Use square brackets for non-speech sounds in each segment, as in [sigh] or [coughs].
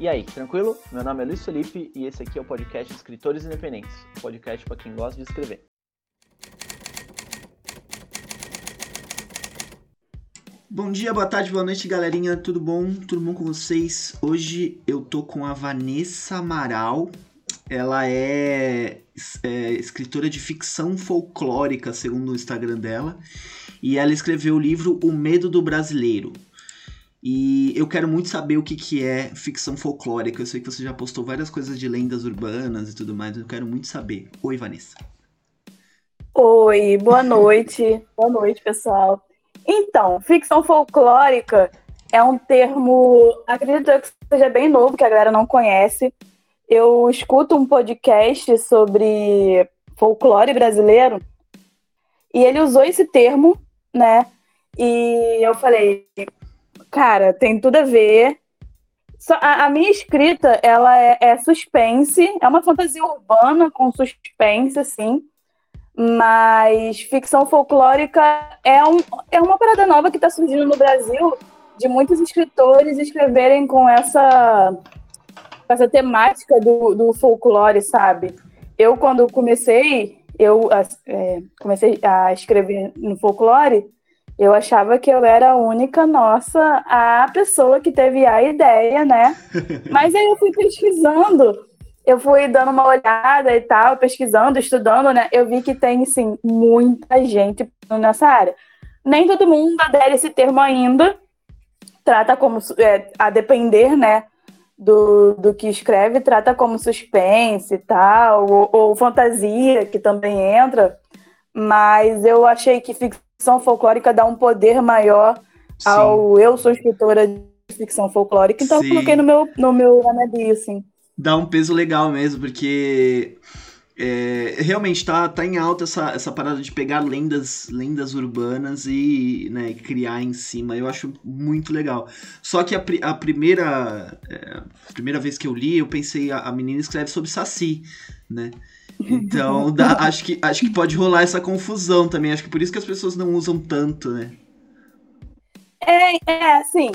E aí, tranquilo? Meu nome é Luiz Felipe e esse aqui é o podcast Escritores Independentes, um podcast para quem gosta de escrever. Bom dia, boa tarde, boa noite, galerinha. Tudo bom? Tudo bom com vocês? Hoje eu tô com a Vanessa Amaral. Ela é, é escritora de ficção folclórica, segundo o Instagram dela, e ela escreveu o livro O Medo do Brasileiro. E eu quero muito saber o que, que é ficção folclórica. Eu sei que você já postou várias coisas de lendas urbanas e tudo mais. Eu quero muito saber. Oi, Vanessa. Oi, boa noite. [laughs] boa noite, pessoal. Então, ficção folclórica é um termo, acredito que seja bem novo, que a galera não conhece. Eu escuto um podcast sobre folclore brasileiro e ele usou esse termo, né? E eu falei, Cara, tem tudo a ver. A, a minha escrita, ela é, é, suspense, é uma fantasia urbana com suspense, assim. Mas ficção folclórica é, um, é uma parada nova que está surgindo no Brasil, de muitos escritores escreverem com essa, essa temática do, do folclore, sabe? Eu, quando comecei, eu é, comecei a escrever no folclore, eu achava que eu era a única nossa, a pessoa que teve a ideia, né? [laughs] Mas aí eu fui pesquisando, eu fui dando uma olhada e tal, pesquisando, estudando, né? Eu vi que tem, sim, muita gente nessa área. Nem todo mundo adere esse termo ainda, trata como, é, a depender, né? Do, do que escreve, trata como suspense e tal, ou, ou fantasia, que também entra. Mas eu achei que ficção ficção folclórica dá um poder maior Sim. ao eu sou escritora de ficção folclórica, então Sim. eu coloquei no meu, no meu anabio, assim. Dá um peso legal mesmo, porque é, realmente tá, tá em alta essa, essa parada de pegar lendas, lendas urbanas e né, criar em cima. Eu acho muito legal. Só que a, a primeira, é, a primeira vez que eu li, eu pensei, a, a menina escreve sobre Saci, né? Então, [laughs] dá, acho, que, acho que pode rolar essa confusão também. Acho que por isso que as pessoas não usam tanto, né? É, é assim.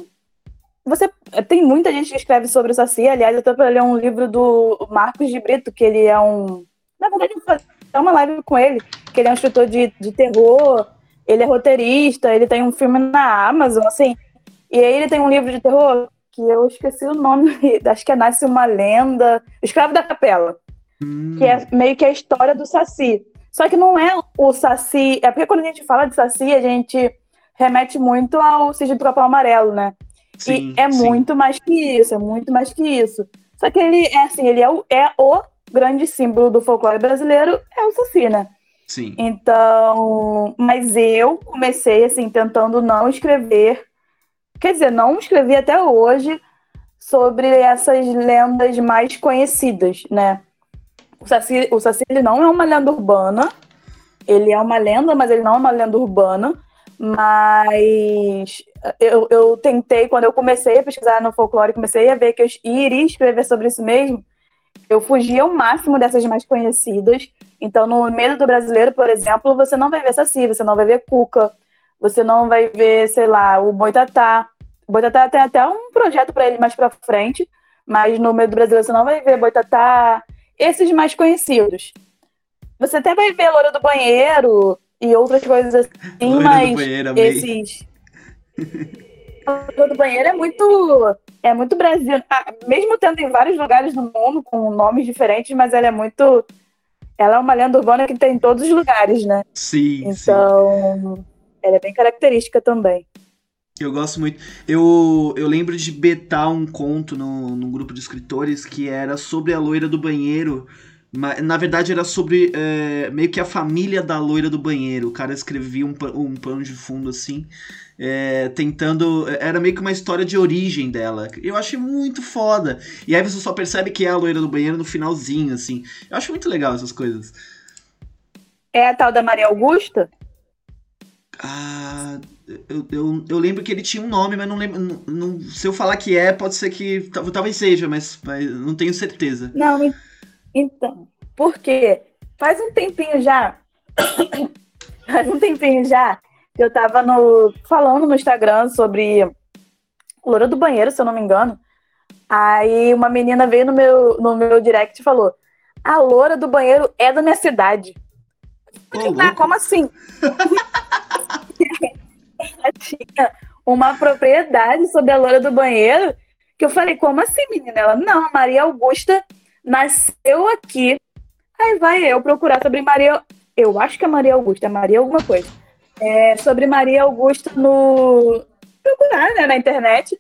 Você tem muita gente que escreve sobre o Saci. Aliás, eu tô pra ler um livro do Marcos de Brito, que ele é um. Na verdade, eu vou fazer uma live com ele, que ele é um escritor de, de terror, ele é roteirista, ele tem um filme na Amazon, assim. E aí ele tem um livro de terror que eu esqueci o nome, [laughs] acho que é Nasce uma Lenda, Escravo da Capela. Hum. Que é meio que a história do Saci. Só que não é o Saci. É porque quando a gente fala de Saci, a gente remete muito ao Cisne do Capão Amarelo, né? Sim, e é sim. muito mais que isso, é muito mais que isso. Só que ele é assim, ele é o, é o grande símbolo do folclore brasileiro, é o Saci, né? Sim. Então, mas eu comecei assim tentando não escrever, quer dizer, não escrevi até hoje sobre essas lendas mais conhecidas, né? O Saci, o Saci ele não é uma lenda urbana. Ele é uma lenda, mas ele não é uma lenda urbana. Mas eu, eu tentei, quando eu comecei a pesquisar no folclore, comecei a ver que eu iria escrever sobre isso mesmo. Eu fugi ao máximo dessas mais conhecidas. Então, no Medo do Brasileiro, por exemplo, você não vai ver Saci, você não vai ver Cuca, você não vai ver, sei lá, o Boitatá. O Boitatá tem até um projeto para ele mais para frente, mas no Medo do Brasileiro você não vai ver Boitatá, esses mais conhecidos. Você até vai ver Loura do Banheiro e outras coisas assim, Loira mas banheiro, esses. Loura do Banheiro é muito. É muito Brasil. Ah, mesmo tendo em vários lugares no mundo com nomes diferentes, mas ela é muito. Ela é uma lenda urbana que tem em todos os lugares, né? Sim. Então, sim. ela é bem característica também. Eu gosto muito. Eu, eu lembro de betar um conto no, num grupo de escritores que era sobre a loira do banheiro. Na verdade, era sobre é, meio que a família da loira do banheiro. O cara escrevia um, um pano de fundo assim, é, tentando. Era meio que uma história de origem dela. Eu achei muito foda. E aí você só percebe que é a loira do banheiro no finalzinho, assim. Eu acho muito legal essas coisas. É a tal da Maria Augusta? Ah, eu, eu, eu, lembro que ele tinha um nome, mas não lembro. Não, não, se eu falar que é, pode ser que. Talvez seja, mas, mas não tenho certeza. Não, então. Porque faz um tempinho já. [coughs] faz um tempinho já que eu tava no, falando no Instagram sobre Loura do Banheiro, se eu não me engano. Aí uma menina veio no meu, no meu direct e falou: A loura do banheiro é da minha cidade. Ô, ah, como assim? [laughs] Ela [laughs] tinha uma propriedade sobre a loura do banheiro que eu falei, como assim, menina? Ela, não, Maria Augusta nasceu aqui. Aí vai eu procurar sobre Maria. Eu acho que é Maria Augusta, é Maria alguma coisa. É, sobre Maria Augusta no. Procurar, né, na internet.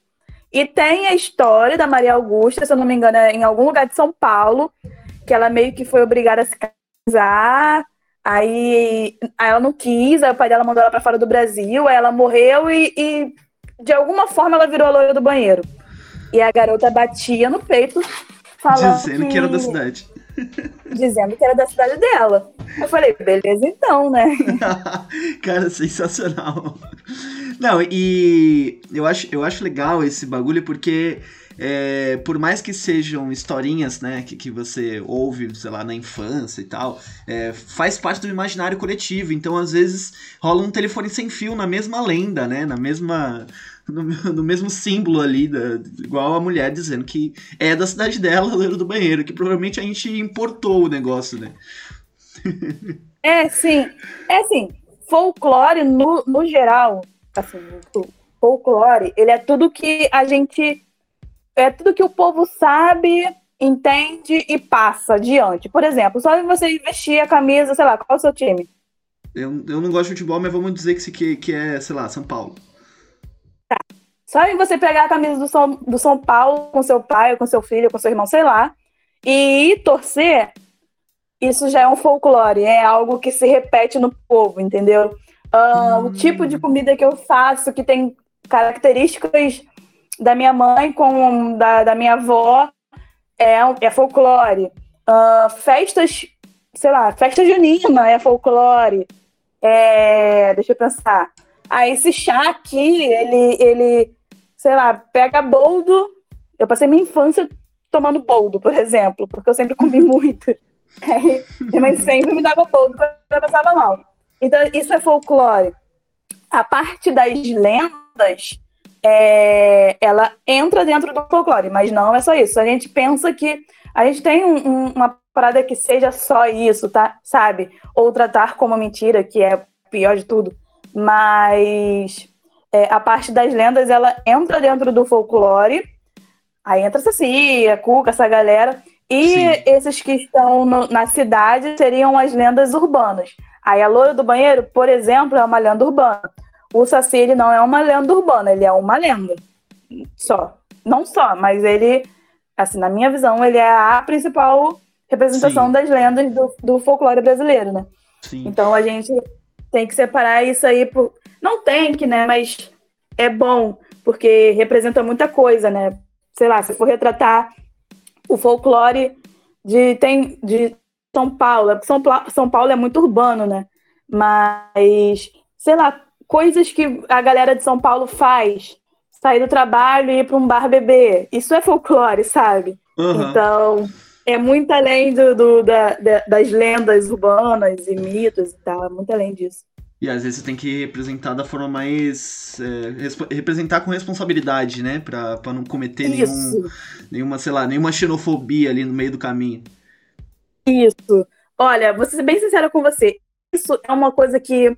E tem a história da Maria Augusta, se eu não me engano, é em algum lugar de São Paulo, que ela meio que foi obrigada a se casar. Aí, aí ela não quis, aí o pai dela mandou ela para fora do Brasil, aí ela morreu e, e de alguma forma ela virou a loira do banheiro. E a garota batia no peito, falando. Dizendo que, que era da cidade. [laughs] Dizendo que era da cidade dela. Eu falei, beleza então, né? [laughs] Cara, sensacional. Não, e eu acho, eu acho legal esse bagulho porque é, por mais que sejam historinhas, né, que, que você ouve, sei lá, na infância e tal, é, faz parte do imaginário coletivo. Então, às vezes, rola um telefone sem fio na mesma lenda, né, na mesma no, [laughs] no, mesmo símbolo ali, da, igual a mulher dizendo que é da cidade dela, [laughs] do banheiro, que provavelmente a gente importou o negócio, né? [laughs] É, sim. É assim, folclore no, no geral, assim, folclore, ele é tudo que a gente. É tudo que o povo sabe, entende e passa adiante. Por exemplo, só você vestir a camisa, sei lá, qual é o seu time? Eu, eu não gosto de futebol, mas vamos dizer que, que, que é, sei lá, São Paulo. Tá. Só em você pegar a camisa do São, do São Paulo com seu pai, com seu filho, com seu irmão, sei lá, e torcer, isso já é um folclore, é algo que se repete no povo, entendeu? Uh, hum. O tipo de comida que eu faço, que tem características da minha mãe com da, da minha avó, é, é folclore. Uh, festas, sei lá, festa junina é folclore. É, deixa eu pensar. Ah, esse chá aqui, ele, ele, sei lá, pega boldo. Eu passei minha infância tomando boldo, por exemplo, porque eu sempre comi [laughs] muito. Aí, minha mãe sempre me dava boldo quando eu passava mal. Então, isso é folclore. A parte das lendas, é, ela entra dentro do folclore, mas não é só isso. A gente pensa que a gente tem um, um, uma parada que seja só isso, tá? Sabe? Ou tratar como mentira, que é pior de tudo mas é, a parte das lendas ela entra dentro do folclore. Aí entra Saci, a Cuca, essa galera. E Sim. esses que estão no, na cidade seriam as lendas urbanas. Aí a loira do banheiro, por exemplo, é uma lenda urbana. O Saci ele não é uma lenda urbana, ele é uma lenda. Só. Não só, mas ele, assim, na minha visão, ele é a principal representação Sim. das lendas do, do folclore brasileiro, né? Sim. Então a gente tem que separar isso aí por. Não tem que, né? Mas é bom, porque representa muita coisa, né? Sei lá, se for retratar o folclore de, tem, de São Paulo, é São, São Paulo é muito urbano, né? Mas, sei lá, coisas que a galera de São Paulo faz, sair do trabalho e ir para um bar beber, isso é folclore, sabe? Uhum. Então, é muito além do, do da, das lendas urbanas e mitos e tal, é muito além disso. E às vezes você tem que representar da forma mais. É, representar com responsabilidade, né? Pra, pra não cometer nenhum, nenhuma, sei lá, nenhuma xenofobia ali no meio do caminho. Isso. Olha, vou ser bem sincera com você. Isso é uma coisa que,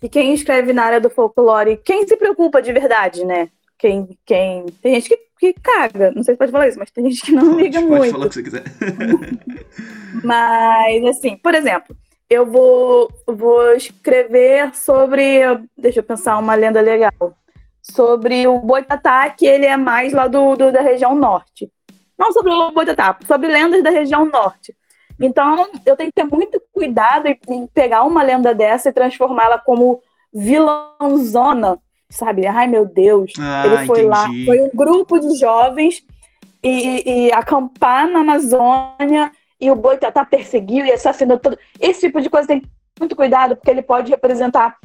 que quem escreve na área do folclore, quem se preocupa de verdade, né? Quem, quem... Tem gente que que caga. Não sei se pode falar isso, mas tem gente que não pode, liga pode muito. Pode falar o que você quiser. [laughs] [laughs] mas, assim, por exemplo, eu vou, vou escrever sobre. Deixa eu pensar uma lenda legal. Sobre o Boitatá, que ele é mais lá do, do da região norte. Não sobre o Boitatá, sobre lendas da região norte. Então, eu tenho que ter muito cuidado em pegar uma lenda dessa e transformá-la como vilãozona sabe? Ai, meu Deus. Ah, ele foi entendi. lá, foi um grupo de jovens e, e acampar na Amazônia e o Boitatá perseguiu e assassinou todo. Esse tipo de coisa tem muito cuidado, porque ele pode representar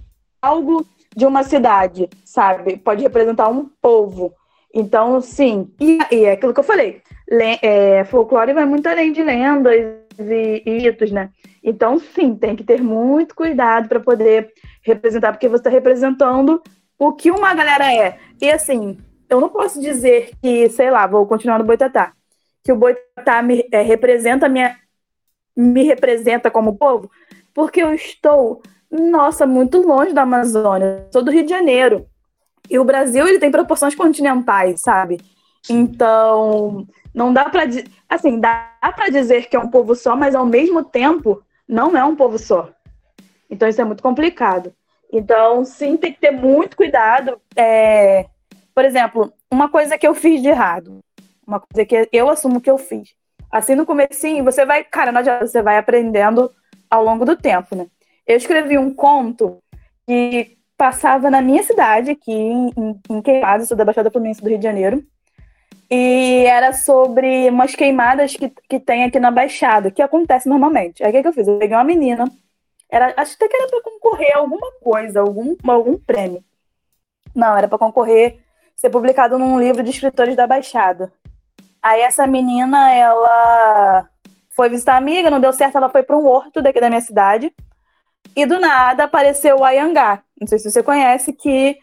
algo de uma cidade, sabe? Pode representar um povo. Então, sim. E, e é aquilo que eu falei. Le, é, folclore vai muito além de lendas e, e mitos, né? Então, sim, tem que ter muito cuidado para poder representar, porque você está representando o que uma galera é. E assim, eu não posso dizer que, sei lá, vou continuar no Boitatá, que o Boitatá me é, representa minha me representa como povo, porque eu estou, nossa, muito longe da Amazônia. Sou do Rio de Janeiro. E o Brasil, ele tem proporções continentais, sabe? Então, não dá para assim, dá para dizer que é um povo só, mas ao mesmo tempo não é um povo só. Então isso é muito complicado. Então, sim, tem que ter muito cuidado. É... Por exemplo, uma coisa que eu fiz de errado, uma coisa que eu assumo que eu fiz. Assim, no comecinho, você vai, cara, não adianta, você vai aprendendo ao longo do tempo, né? Eu escrevi um conto que passava na minha cidade, aqui em, em Queimados, sou da Baixada Fluminense do Rio de Janeiro. E era sobre umas queimadas que, que tem aqui na Baixada, que acontece normalmente. Aí o que, que eu fiz? Eu peguei uma menina, era, acho que era para concorrer a alguma coisa, algum, algum prêmio. Não, era para concorrer, ser publicado num livro de escritores da Baixada. Aí essa menina, ela foi visitar a amiga, não deu certo, ela foi para um horto daqui da minha cidade. E do nada apareceu o Ayangá. Não sei se você conhece, que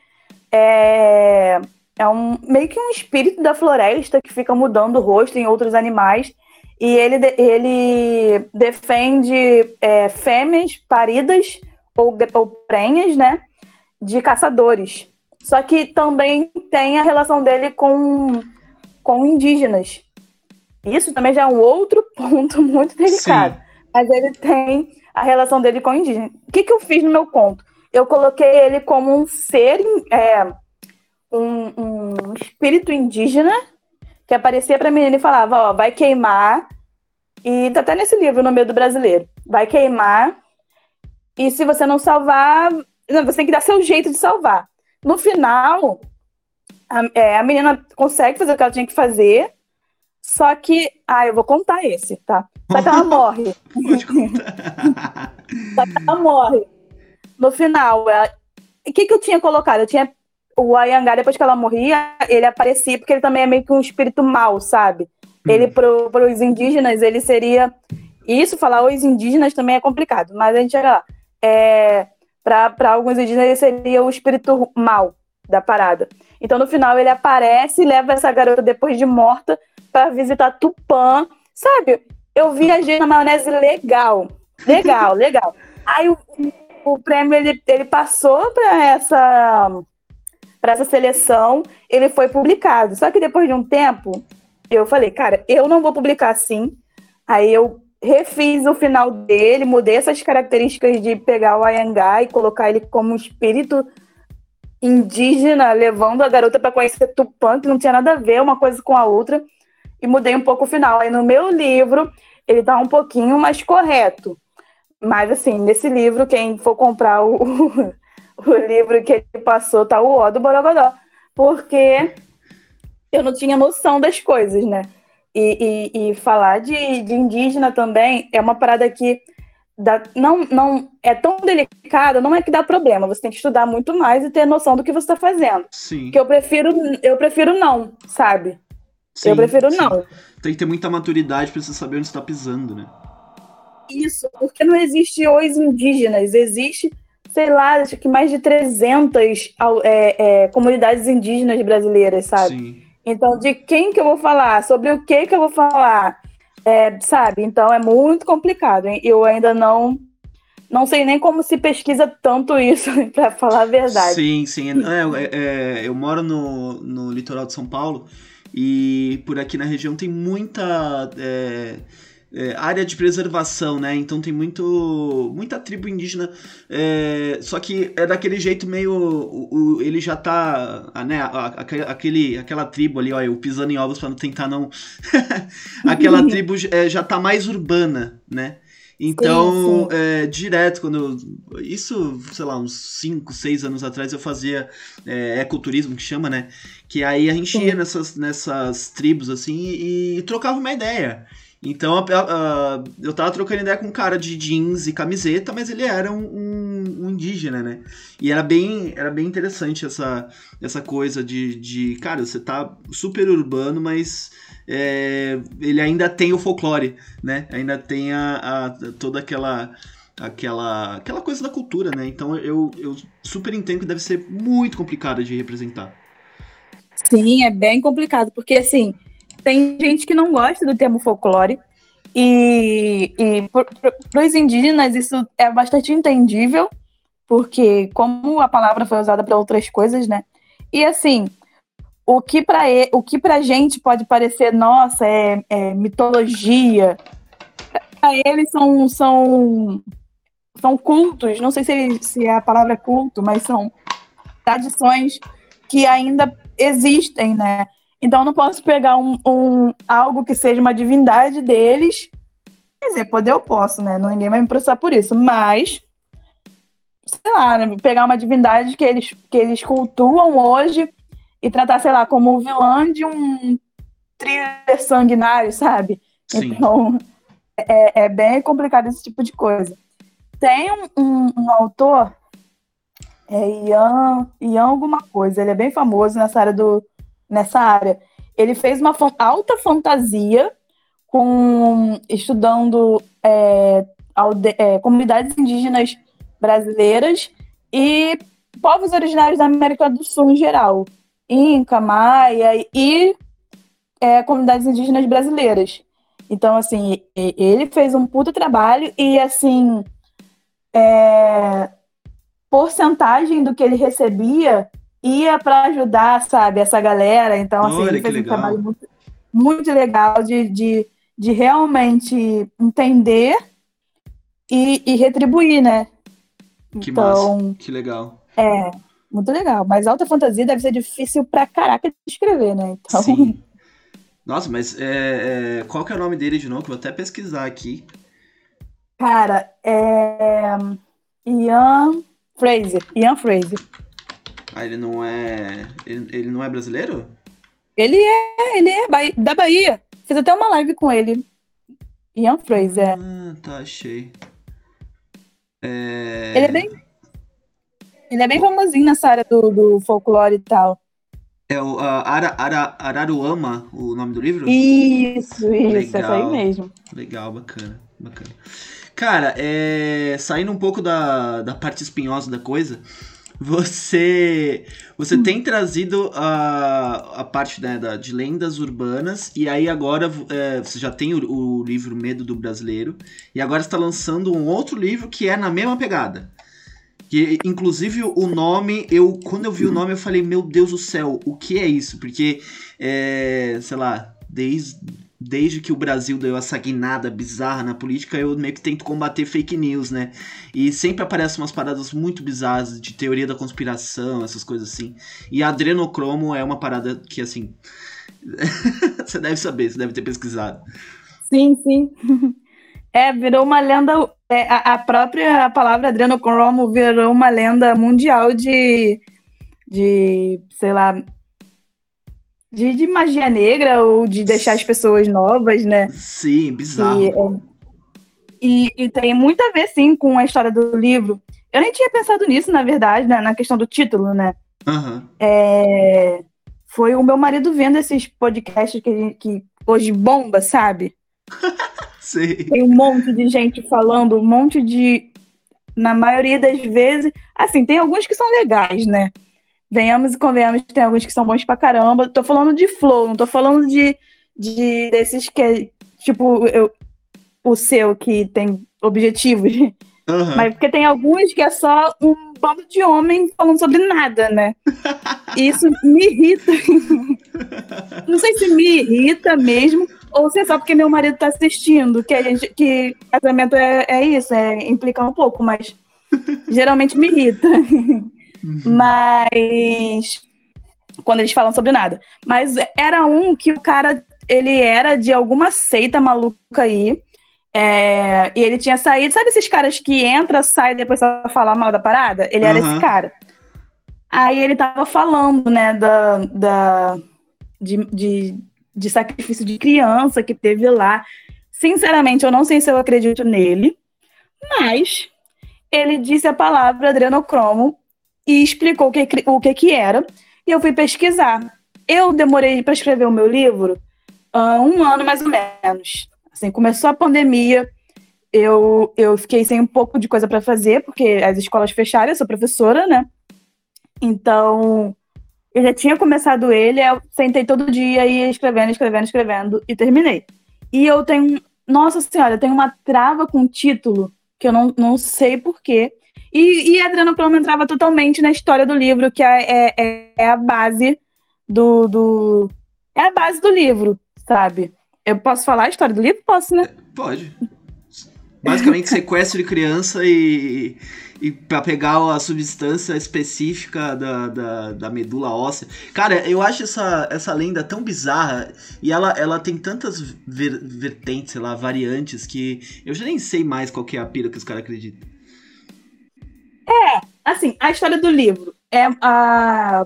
é, é um, meio que um espírito da floresta que fica mudando o rosto em outros animais. E ele, ele defende é, fêmeas paridas ou, ou prenhas, né? De caçadores. Só que também tem a relação dele com, com indígenas. Isso também já é um outro [laughs] ponto muito delicado. Sim. Mas ele tem a relação dele com indígena. O que, que eu fiz no meu conto? Eu coloquei ele como um ser, é, um, um, espírito indígena que aparecia para mim e falava: Ó, vai queimar. E tá até nesse livro, no meio do brasileiro: vai queimar. E se você não salvar, não, você tem que dar seu jeito de salvar. No final, a, é, a menina consegue fazer o que ela tinha que fazer. Só que. Ah, eu vou contar esse, tá? Só que ela morre. [laughs] Pode contar. Só que ela morre. No final, o que, que eu tinha colocado? Eu tinha. O Ayangá, depois que ela morria, ele aparecia, porque ele também é meio que um espírito mau, sabe? Ele, hum. para os indígenas, ele seria. Isso, falar os indígenas também é complicado, mas a gente chega lá. É, para alguns indígenas, ele seria o espírito mau da parada. Então, no final, ele aparece e leva essa garota, depois de morta, para visitar Tupã. Sabe? Eu viajei na maionese legal. Legal, [laughs] legal. Aí o, o prêmio ele, ele passou para essa para essa seleção, ele foi publicado. Só que depois de um tempo, eu falei, cara, eu não vou publicar assim. Aí eu refiz o final dele, mudei essas características de pegar o Ayangá e colocar ele como um espírito indígena, levando a garota para conhecer Tupã, que não tinha nada a ver uma coisa com a outra e mudei um pouco o final. Aí no meu livro, ele tá um pouquinho mais correto. Mas assim, nesse livro, quem for comprar o, [laughs] o livro que ele passou, tá o ó do Borogodó. Porque eu não tinha noção das coisas, né? E, e, e falar de, de, indígena também é uma parada que dá, não, não é tão delicada, não é que dá problema. Você tem que estudar muito mais e ter noção do que você está fazendo. Sim. Que eu prefiro, eu prefiro não, sabe? Sim, eu prefiro sim. não. Tem que ter muita maturidade para você saber onde está pisando, né? Isso, porque não existe os indígenas, existe, sei lá, acho que mais de 300 é, é, comunidades indígenas brasileiras, sabe? Sim. Então, de quem que eu vou falar? Sobre o que que eu vou falar? É, sabe? Então, é muito complicado. Hein? Eu ainda não não sei nem como se pesquisa tanto isso, [laughs] para falar a verdade. Sim, sim. É, é, eu moro no, no litoral de São Paulo e por aqui na região tem muita é, é, área de preservação, né? Então tem muito, muita tribo indígena, é, só que é daquele jeito meio. O, o, ele já tá. Né, aquele, aquela tribo ali, ó, eu pisando em ovos para tentar não. [laughs] aquela [laughs] tribo é, já tá mais urbana, né? Então, sim, sim. É, direto, quando. Eu, isso, sei lá, uns 5, 6 anos atrás eu fazia é, ecoturismo, que chama, né? Que aí a gente sim. ia nessas, nessas tribos assim e, e trocava uma ideia. Então a, a, a, eu tava trocando ideia com um cara de jeans e camiseta, mas ele era um, um, um, indígena, né? E era bem, era bem interessante essa, essa coisa de, de, cara, você tá super urbano, mas é, ele ainda tem o folclore, né? Ainda tem a, toda aquela aquela aquela coisa da cultura, né? Então eu, eu super entendo que deve ser muito complicado de representar. Sim, é bem complicado, porque assim, tem gente que não gosta do termo folclore, e, e para os indígenas isso é bastante entendível, porque como a palavra foi usada para outras coisas, né? E assim, o que para o que gente pode parecer, nossa, é, é mitologia, para eles são são são cultos. Não sei se, se a palavra é culto, mas são tradições que ainda existem, né? Então eu não posso pegar um, um, algo que seja uma divindade deles. Quer dizer, poder eu posso, né? Ninguém vai me processar por isso. Mas, sei lá, né? pegar uma divindade que eles, que eles cultuam hoje e tratar, sei lá, como o vilã de um thriller sanguinário, sabe? Sim. Então, é, é bem complicado esse tipo de coisa. Tem um, um, um autor, é Ian, Ian alguma coisa, ele é bem famoso nessa área do, nessa área. Ele fez uma alta fantasia com estudando é, é, comunidades indígenas brasileiras e povos originários da América do Sul em geral, Inca, Maia e é, comunidades indígenas brasileiras. Então, assim, ele fez um puta trabalho e, assim, é, porcentagem do que ele recebia ia para ajudar, sabe, essa galera. Então, assim, Olha, ele fez um legal. trabalho muito, muito legal de, de, de realmente entender e, e retribuir, né? Que então, massa, que legal. É, muito legal. Mas alta fantasia deve ser difícil pra caraca de escrever, né? Então... Sim. [laughs] Nossa, mas é, é, qual que é o nome dele de novo? Que eu vou até pesquisar aqui. Cara, é. Ian Fraser. Ian Fraser. Ah, ele não é. Ele, ele não é brasileiro? Ele é, ele é da Bahia. Fiz até uma live com ele. Ian Fraser. Ah, tá, achei. É... Ele é bem. Ele é bem famosinho nessa área do, do folclore e tal. É o uh, Ara, Ara, Araruama, o nome do livro? Isso, isso, é aí mesmo. Legal, bacana, bacana. Cara, é... saindo um pouco da, da parte espinhosa da coisa, você você tem trazido a, a parte né, da, de lendas urbanas e aí agora é, você já tem o, o, livro Medo do Brasileiro e agora está lançando um outro livro que é na mesma pegada. Que, inclusive, o nome, eu quando eu vi o nome, eu falei, meu Deus do céu, o que é isso? Porque, é, sei lá, desde desde que o Brasil deu essa guinada bizarra na política, eu meio que tento combater fake news, né? E sempre aparecem umas paradas muito bizarras de teoria da conspiração, essas coisas assim. E adrenocromo é uma parada que, assim. [laughs] você deve saber, você deve ter pesquisado. Sim, sim. [laughs] É, virou uma lenda. É, a, própria palavra adrenocromo virou uma lenda mundial de. de sei lá, de, de magia negra ou de deixar as pessoas novas, né? Sim, bizarro. E, é, e, e, tem muito a ver, sim, com a história do livro. Eu nem tinha pensado nisso, na verdade, né, na questão do título, né? Uhum. É, foi o meu marido vendo esses podcasts que, que hoje bomba, sabe? [laughs] Sim. Tem um monte de gente falando, um monte de. Na maioria das vezes. Assim, tem alguns que são legais, né? Venhamos e convenhamos, tem alguns que são bons pra caramba. Tô falando de flow, não tô falando de, de desses que, tipo, eu, o seu, que tem objetivos. Uhum. Mas porque tem alguns que é só um bando de homem falando sobre nada, né? E [laughs] isso me irrita. não sei se me irrita mesmo, ou se é só porque meu marido tá assistindo, que a gente, que casamento é, é isso, é implicar um pouco, mas geralmente me irrita. [laughs] Uhum. Mas. Quando eles falam sobre nada. Mas era um que o cara. Ele era de alguma seita maluca aí. É, e ele tinha saído. Sabe esses caras que entra, sai depois só falar mal da parada? Ele era esse cara. Aí ele tava falando, né, da. da de, de, de sacrifício de criança que teve lá. Sinceramente, eu não sei se eu acredito nele, mas ele disse a palavra adrenocromo e explicou o que, o que, que era. E eu fui pesquisar. Eu demorei para escrever o meu livro uh, um ano mais ou menos. Assim, começou a pandemia, eu, eu fiquei sem um pouco de coisa para fazer, porque as escolas fecharam, eu sou professora, né? Então, Eu já tinha começado ele, eu sentei todo dia e escrevendo, escrevendo, escrevendo e terminei. E eu tenho, nossa senhora, eu tenho uma trava com o título que eu não, não sei porquê. E, e a Adriana Plomo entrava totalmente na história do livro, que é, é, é a base do, do. É a base do livro, sabe? Eu posso falar a história do livro? Posso, né? Pode. Basicamente, sequestro de criança e, e para pegar a substância específica da, da, da, medula óssea. Cara, eu acho essa, essa lenda tão bizarra e ela, ela tem tantas ver, vertentes, sei lá, variantes, que eu já nem sei mais qual é a pira que os caras acreditam. É, assim, a história do livro é a.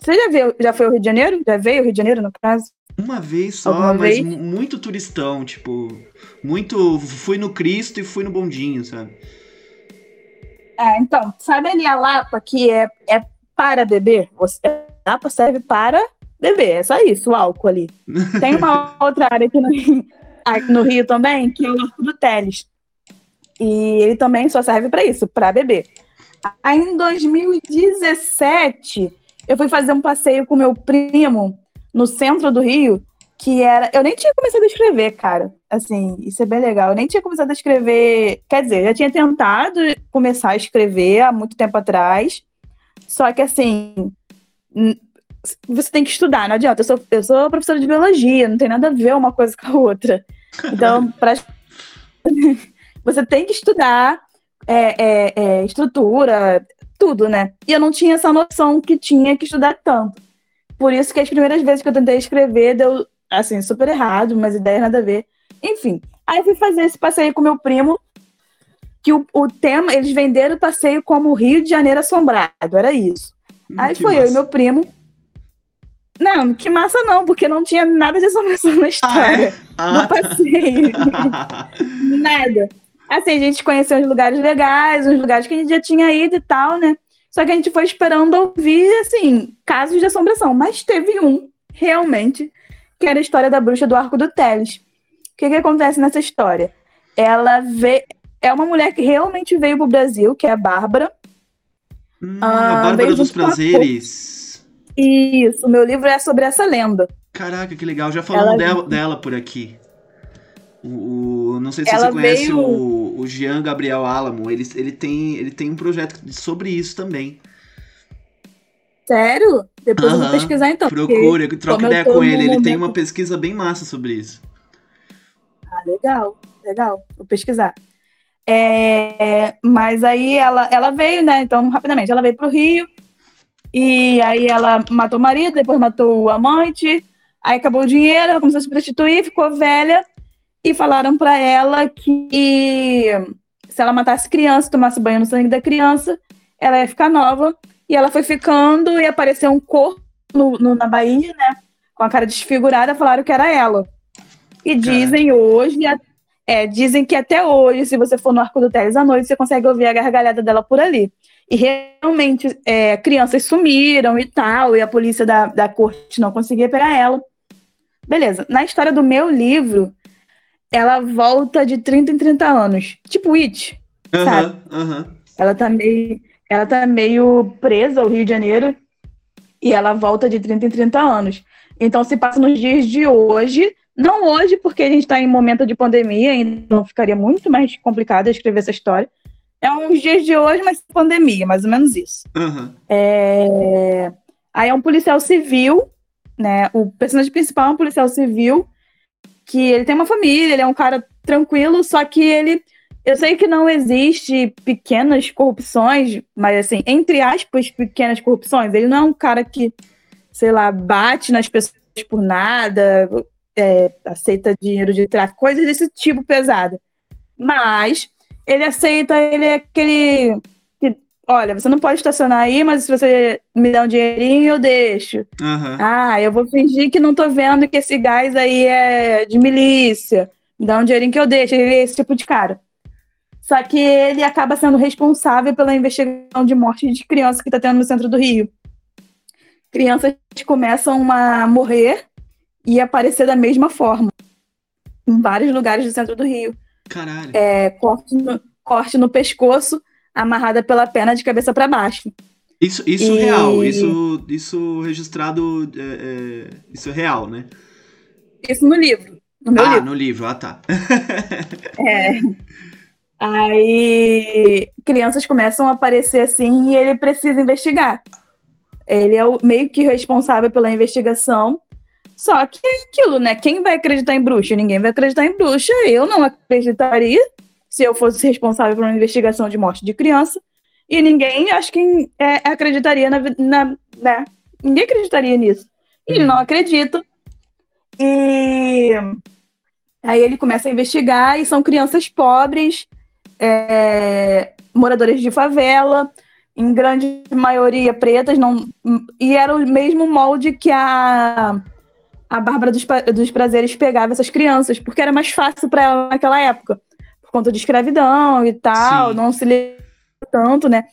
Você já viu, já foi ao Rio de Janeiro? Já veio ao Rio de Janeiro, no caso? Uma vez só, Alguma mas vez? muito turistão, tipo, muito. Fui no Cristo e fui no bondinho, sabe? É, então, sabe ali a Lapa que é, é para beber? Você, a Lapa serve para beber, é só isso, o álcool ali. [laughs] Tem uma outra área aqui no Rio, aqui no Rio também, que é o Arco do Teles. E ele também só serve para isso, para beber. Aí em 2017, eu fui fazer um passeio com meu primo no centro do Rio, que era. Eu nem tinha começado a escrever, cara. Assim, isso é bem legal. Eu nem tinha começado a escrever. Quer dizer, já tinha tentado começar a escrever há muito tempo atrás. Só que, assim. Você tem que estudar, não adianta. Eu sou, eu sou professora de biologia, não tem nada a ver uma coisa com a outra. Então, pra... [laughs] [laughs] você tem que estudar é, é, é, estrutura, tudo, né? E eu não tinha essa noção que tinha que estudar tanto. Por isso que as primeiras vezes que eu tentei escrever deu assim, super errado, umas ideias nada a ver. Enfim, aí fui fazer esse passeio com meu primo, que o, o tema, eles venderam o passeio como Rio de Janeiro Assombrado, era isso. Hum, aí foi massa. eu e meu primo. Não, que massa não, porque não tinha nada de assombração na história. Ah, é? ah. No passeio. [laughs] nada. Assim, a gente conheceu uns lugares legais, uns lugares que a gente já tinha ido e tal, né? Só que a gente foi esperando ouvir, assim, casos de assombração. Mas teve um, realmente, que era a história da bruxa do Arco do Teles. O que, que acontece nessa história? Ela vê. É uma mulher que realmente veio pro Brasil, que é a Bárbara. Hum, ah, a Bárbara dos Prazeres. Isso, o meu livro é sobre essa lenda. Caraca, que legal. Já falamos dela, dela por aqui. O, o, não sei se Ela você conhece veio... o, o Jean Gabriel Alamo. Ele, ele, tem, ele tem um projeto sobre isso também. Sério? Depois eu vou pesquisar então. Procura, troca ideia com ele. Ele tem uma pesquisa bem massa sobre isso. Ah, legal, legal. Vou pesquisar. É, mas aí ela, ela veio, né? Então, rapidamente, ela veio pro Rio. E aí ela matou o marido, depois matou o amante. Aí acabou o dinheiro, ela começou a se prostituir, ficou velha. E falaram para ela que se ela matasse criança, tomasse banho no sangue da criança, ela ia ficar nova e ela foi ficando e apareceu um corpo no, no, na Bahia, né? Com a cara desfigurada, falaram que era ela. E dizem hoje, é, dizem que até hoje, se você for no Arco do Teles à noite, você consegue ouvir a gargalhada dela por ali. E realmente, é, crianças sumiram e tal, e a polícia da, da corte não conseguia pegar ela. Beleza. Na história do meu livro, ela volta de 30 em 30 anos. Tipo It, uhum, sabe? Uhum. Ela tá meio ela tá meio presa ao Rio de Janeiro e ela volta de 30 em 30 anos. Então se passa nos dias de hoje, não hoje, porque a gente está em momento de pandemia, então ficaria muito mais complicado escrever essa história. É uns dias de hoje, mas pandemia, mais ou menos isso. Uhum. É... Aí é um policial civil, né? O personagem principal é um policial civil, que ele tem uma família, ele é um cara tranquilo, só que ele eu sei que não existe pequenas corrupções, mas assim, entre aspas, pequenas corrupções. Ele não é um cara que, sei lá, bate nas pessoas por nada, é, aceita dinheiro de tráfico, coisas desse tipo pesada. Mas ele aceita, ele é aquele que, olha, você não pode estacionar aí, mas se você me der um dinheirinho, eu deixo. Uhum. Ah, eu vou fingir que não tô vendo que esse gás aí é de milícia. Me dá um dinheirinho que eu deixo. Ele é esse tipo de cara. Só que ele acaba sendo responsável pela investigação de morte de crianças que está tendo no centro do Rio. Crianças começam a morrer e aparecer da mesma forma em vários lugares do centro do Rio. Caralho. É, corte, no, corte no pescoço, amarrada pela perna de cabeça para baixo. Isso, isso e... real, isso, isso registrado, é, é, isso é real, né? Isso no livro. No ah, livro. no livro, ah tá. [laughs] é. Aí crianças começam a aparecer assim e ele precisa investigar. Ele é o meio que responsável pela investigação. Só que é aquilo, né? Quem vai acreditar em bruxa? Ninguém vai acreditar em bruxa. Eu não acreditaria se eu fosse responsável por uma investigação de morte de criança. E ninguém, acho que é, acreditaria na, na né? Ninguém acreditaria nisso. E ele não acredita. E aí ele começa a investigar e são crianças pobres, é, moradores de favela, em grande maioria pretas, não, e era o mesmo molde que a, a Bárbara dos, dos Prazeres pegava essas crianças, porque era mais fácil para ela naquela época, por conta de escravidão e tal, Sim. não se tanto, né?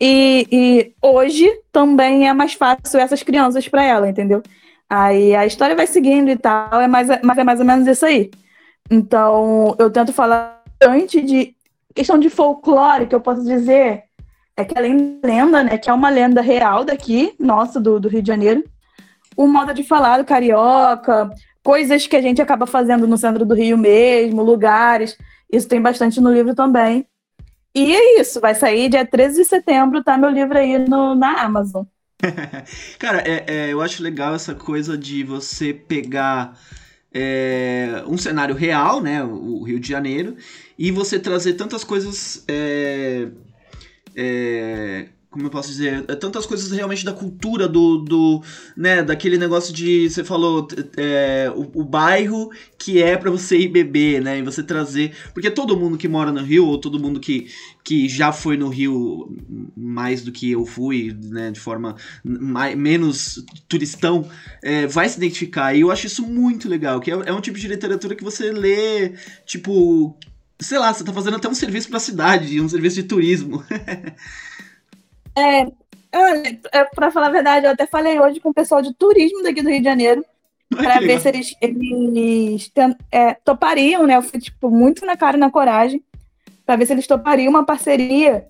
E, e hoje também é mais fácil essas crianças para ela, entendeu? Aí a história vai seguindo e tal, é mais, mas é mais ou menos isso aí. Então, eu tento falar antes de questão de folclore, que eu posso dizer, é que além da lenda, né, que é uma lenda real daqui, nossa, do, do Rio de Janeiro, o modo de falar do carioca, coisas que a gente acaba fazendo no centro do Rio mesmo, lugares, isso tem bastante no livro também. E é isso, vai sair dia 13 de setembro, tá meu livro aí no, na Amazon. [laughs] Cara, é, é, eu acho legal essa coisa de você pegar é, um cenário real, né, o Rio de Janeiro, e você trazer tantas coisas é, é, como eu posso dizer, é tantas coisas realmente da cultura do, do né, daquele negócio de, você falou, é, o, o, bairro que é para você ir beber, né, e você trazer, porque todo mundo que mora no Rio, ou todo mundo que, que já foi no Rio mais do que eu fui, né, de forma mais, menos turistão, é, vai se identificar, e eu acho isso muito legal, que é, é um tipo de literatura que você lê, tipo, sei lá, você tá fazendo até um serviço pra cidade, um serviço de turismo. [laughs] É, olha, é, pra falar a verdade, eu até falei hoje com o pessoal de turismo daqui do Rio de Janeiro, para ver se eles, eles é, topariam, né? Eu fui, tipo, muito na cara e na coragem, para ver se eles topariam uma parceria,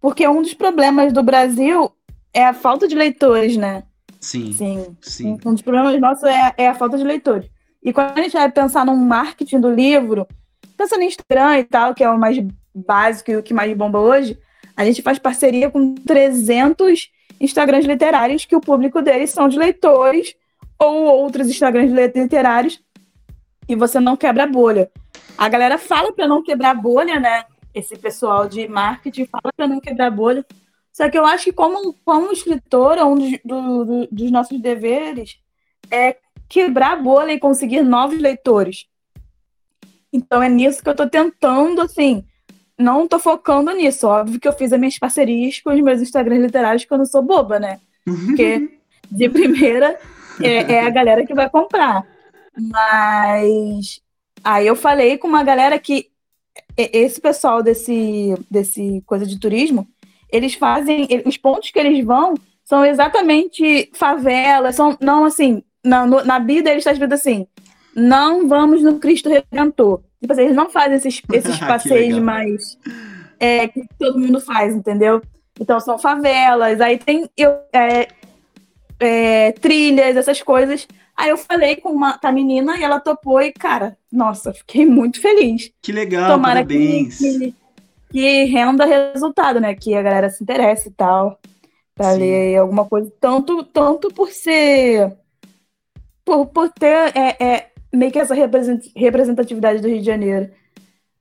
porque um dos problemas do Brasil é a falta de leitores, né? Sim. Sim. sim. Um dos problemas nossos é, é a falta de leitores. E quando a gente vai pensar num marketing do livro, pensando em Instagram e tal, que é o mais básico e o que mais bomba hoje, a gente faz parceria com 300 Instagrams literários que o público deles são de leitores ou outros Instagrams literários e você não quebra a bolha. A galera fala para não quebrar a bolha, né? Esse pessoal de marketing fala para não quebrar a bolha. Só que eu acho que como, como escritor, um dos, do, do, dos nossos deveres é quebrar a bolha e conseguir novos leitores. Então é nisso que eu estou tentando, assim, não tô focando nisso. Óbvio que eu fiz as minhas parcerias com os meus Instagrams literários que eu não sou boba, né? Porque [laughs] de primeira é, é, a galera que vai comprar. Mas aí eu falei com uma galera que esse pessoal desse, desse coisa de turismo, eles fazem. Os pontos que eles vão são exatamente favelas, são não assim. Na, na Bíblia eles está escrito assim: não vamos no Cristo Redentor. Tipo assim, eles não fazem esses, [laughs] esses passeios mais é, que todo mundo faz, entendeu? Então são favelas, aí tem eu, é, é, trilhas, essas coisas. Aí eu falei com, uma, com a menina e ela topou e, cara, nossa, fiquei muito feliz. Que legal, Tomara parabéns. Que, que, que, renda resultado, né? Que a galera se interesse e tal. Pra Sim. ler alguma coisa. Tanto, tanto por ser. Por, por ter é, é, meio que essa representatividade do Rio de Janeiro.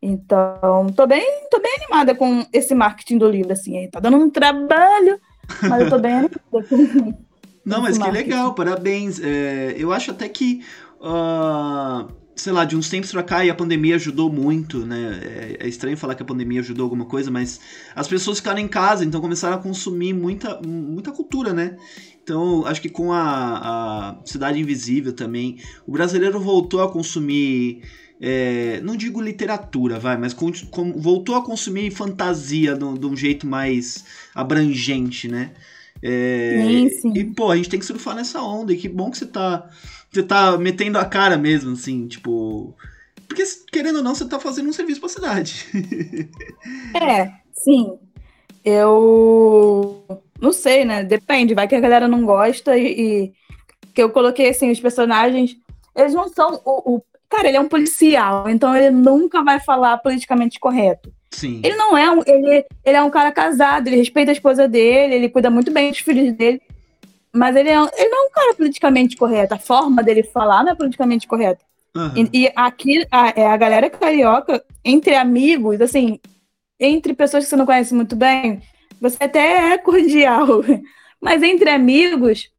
Então, tô bem, tô bem animada com esse marketing do livro, assim. Tá dando um trabalho, mas eu tô bem animada com. [laughs] Não, mas que marketing. legal, parabéns. É, eu acho até que. Uh, sei lá, de uns tempos pra cá e a pandemia ajudou muito, né? É, é, estranho falar que a pandemia ajudou alguma coisa, mas as pessoas ficaram em casa, então começaram a consumir muita, muita cultura, né? Então, acho que com a, a Cidade Invisível também, o brasileiro voltou a consumir. É, não digo literatura, vai, mas com, com, voltou a consumir fantasia de, de um jeito mais abrangente, né? É, sim, sim. E, pô, a gente tem que surfar nessa onda, e que bom que você tá, você tá metendo a cara mesmo, assim, tipo. Porque, querendo ou não, você tá fazendo um serviço pra cidade. [laughs] é, sim. Eu Não sei, né? Depende, vai que a galera não gosta e, e que eu coloquei assim, os personagens, eles não são o, o, Cara, ele é um policial, então ele nunca vai falar politicamente correto. Sim. Ele não é um. Ele, ele é um cara casado, ele respeita a esposa dele, ele cuida muito bem dos filhos dele. Mas ele, é, ele não é um cara politicamente correto. A forma dele falar não é politicamente correta. Uhum. E, e, aqui, a, é a galera carioca, entre amigos, assim, entre pessoas que você não conhece muito bem, você até é cordial. [laughs] Mas entre amigos,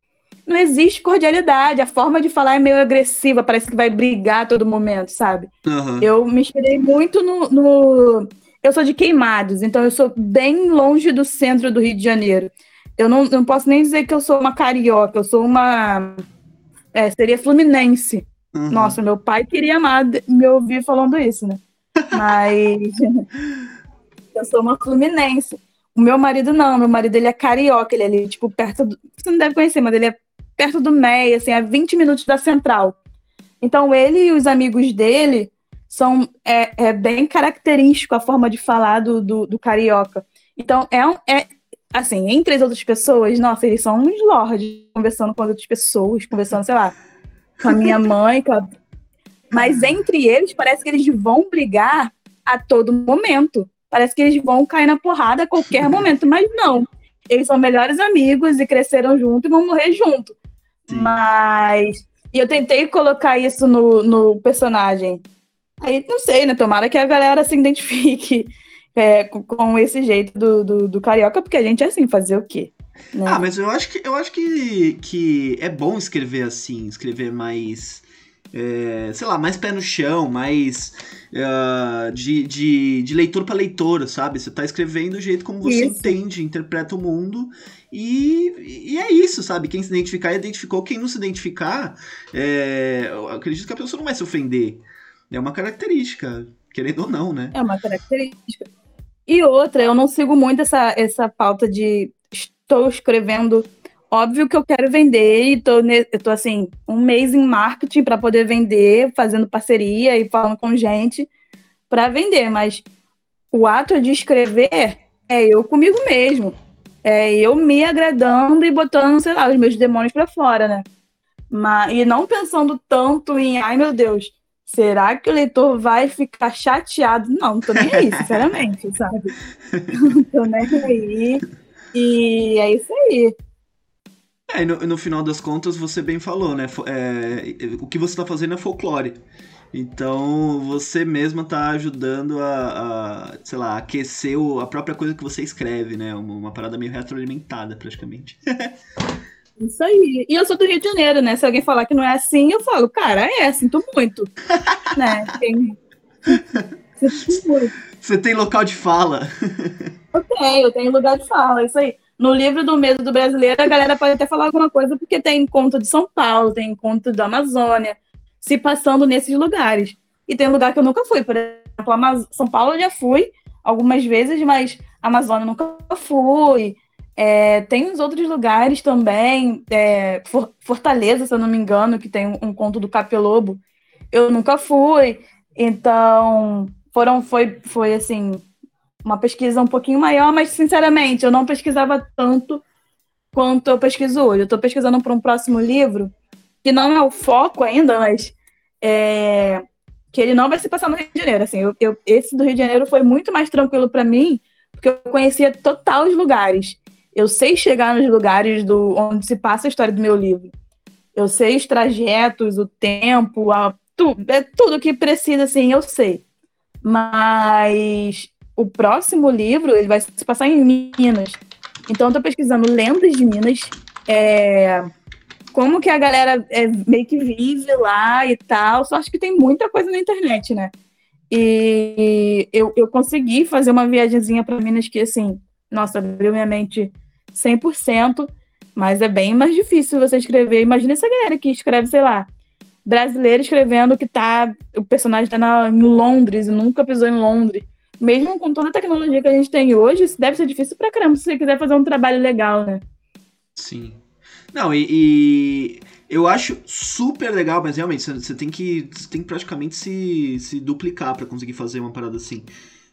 não existe cordialidade. A forma de falar é meio agressiva, parece que vai brigar a todo momento, sabe? Uhum. Eu me inspirei muito no, no, Eu sou de Queimados, então eu sou bem longe do centro do Rio de Janeiro. Eu não, não posso nem dizer que eu sou uma carioca, eu sou uma. É, seria fluminense. Uhum. Nossa, meu pai queria amar me ouvir falando isso, né? [laughs] Mas. [laughs] eu sou uma fluminense. O meu marido não, meu marido ele é carioca, ele é ali, tipo, perto do. Você não deve conhecer, mas ele é perto do MEI, assim, a 20 minutos da central. Então, ele e os amigos dele são é, é bem característico a forma de falar do, do, do carioca. Então, é, um, é assim, entre as outras pessoas, nossa, eles são uns lords conversando com as outras pessoas, conversando, sei lá, com a minha mãe, a... mas entre eles parece que eles vão brigar a todo momento. Parece que eles vão cair na porrada a qualquer momento, mas não. Eles são melhores amigos e cresceram junto e vão morrer junto. Sim. Mas. E eu tentei colocar isso no, no personagem. Aí, não sei, né? Tomara que a galera se identifique é, com, esse jeito do, do, do, carioca, porque a gente é assim, fazer o quê? Né? Ah, mas eu acho que eu acho que, que é bom escrever assim, escrever mais. É, sei lá, mais pé no chão, mais uh, de, de, de leitor para leitora, sabe? Você tá escrevendo do jeito como você Isso. entende, interpreta o mundo e, e é isso, sabe? Quem se identificar, identificou. Quem não se identificar, é, acredito que a pessoa não vai se ofender. É uma característica, querendo ou não, né? É uma característica. E outra, eu não sigo muito essa, essa pauta de estou escrevendo. Óbvio que eu quero vender e tô, eu tô assim, um mês em marketing para poder vender, fazendo parceria e falando com gente para vender, mas o ato de escrever é eu comigo mesmo. É eu me agradando e botando, sei lá, os meus demônios para fora, né? Mas, e não pensando tanto em, ai meu Deus, será que o leitor vai ficar chateado? Não, não tô nem aí, sinceramente, sabe? Não [laughs] tô nem aí. E é isso aí. É, no, no, final das contas, você bem falou, né? É, o que você está fazendo é folclore. Então, você mesma está ajudando a, a, sei lá, aquecer o, a própria coisa que você escreve, né? Uma, uma parada meio retroalimentada, praticamente. [laughs] Isso aí. E eu sou do Rio de Janeiro, né? Se alguém falar que não é assim, eu falo, cara, é, sinto muito. [laughs] né? Tem... Sinto muito. Você tem local de fala. eu tenho, eu tenho lugar de fala, isso aí. No livro do Medo do Brasileiro, a galera pode até falar alguma coisa, porque tem conto de São Paulo, tem conto da Amazônia, se passando nesses lugares. E tem lugar que eu nunca fui. Por exemplo, São Paulo eu já fui algumas vezes, mas Amazônia nunca fui. É, tem uns outros lugares também, é, Fortaleza, se eu não me engano, que tem um, um conto do Capelobo. Eu nunca fui. Então, foram, foi, foi assim, uma pesquisa um pouquinho maior, mas sinceramente, eu não pesquisava tanto quanto eu pesquiso hoje. Eu estou pesquisando para um próximo livro, que não é o foco ainda, mas é, que ele não vai se passar no Rio de Janeiro. Assim, eu, eu esse do Rio de Janeiro foi muito mais tranquilo para mim, porque eu conhecia total os lugares. Eu sei chegar nos lugares do onde se passa a história do meu livro. Eu sei os trajetos, o tempo, a, tudo, é tudo que precisa, assim, eu sei. Mas o próximo livro ele vai se passar em Minas. Então eu tô pesquisando lendas de Minas, é, como que a galera é, meio que vive lá e tal. Só acho que tem muita coisa na internet, né? E eu, eu consegui fazer uma viagemzinha para Minas que, assim, nossa, abriu minha mente 100%, mas é bem mais difícil você escrever. Imagina essa galera que escreve, sei lá, brasileiro escrevendo que tá, o personagem tá na, em Londres e nunca pisou em Londres. Mesmo com toda a tecnologia que a gente tem hoje, isso deve ser difícil pra caramba se você quiser fazer um trabalho legal, né? Sim. Não, e, e, eu acho super legal, mas realmente você tem que, você tem que praticamente se, se duplicar para conseguir fazer uma parada assim.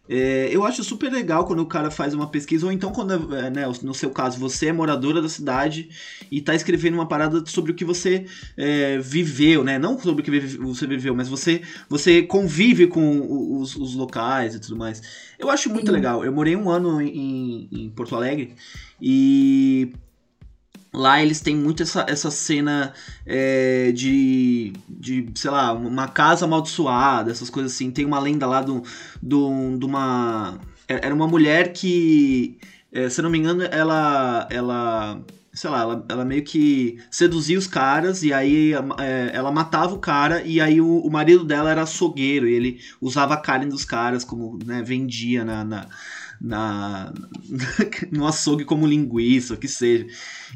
É, eu acho super legal quando o cara faz uma pesquisa, ou então quando, é, né, no seu caso, você é moradora da cidade e tá escrevendo uma parada sobre o que você é, viveu, né? Não sobre o que você viveu, mas você, você convive com os, os locais e tudo mais. Eu acho muito Sim. legal. Eu morei um ano em, em Porto Alegre e Lá eles têm muito essa, essa cena é, de, de, sei lá, uma casa amaldiçoada, essas coisas assim. Tem uma lenda lá do, do, de uma. É, era uma mulher que, é, se não me engano, ela. ela sei lá, ela, ela meio que seduzia os caras e aí é, ela matava o cara e aí o, o marido dela era açougueiro e ele usava a carne dos caras como, né, vendia na, na na [laughs] no açougue como linguiça, o que seja.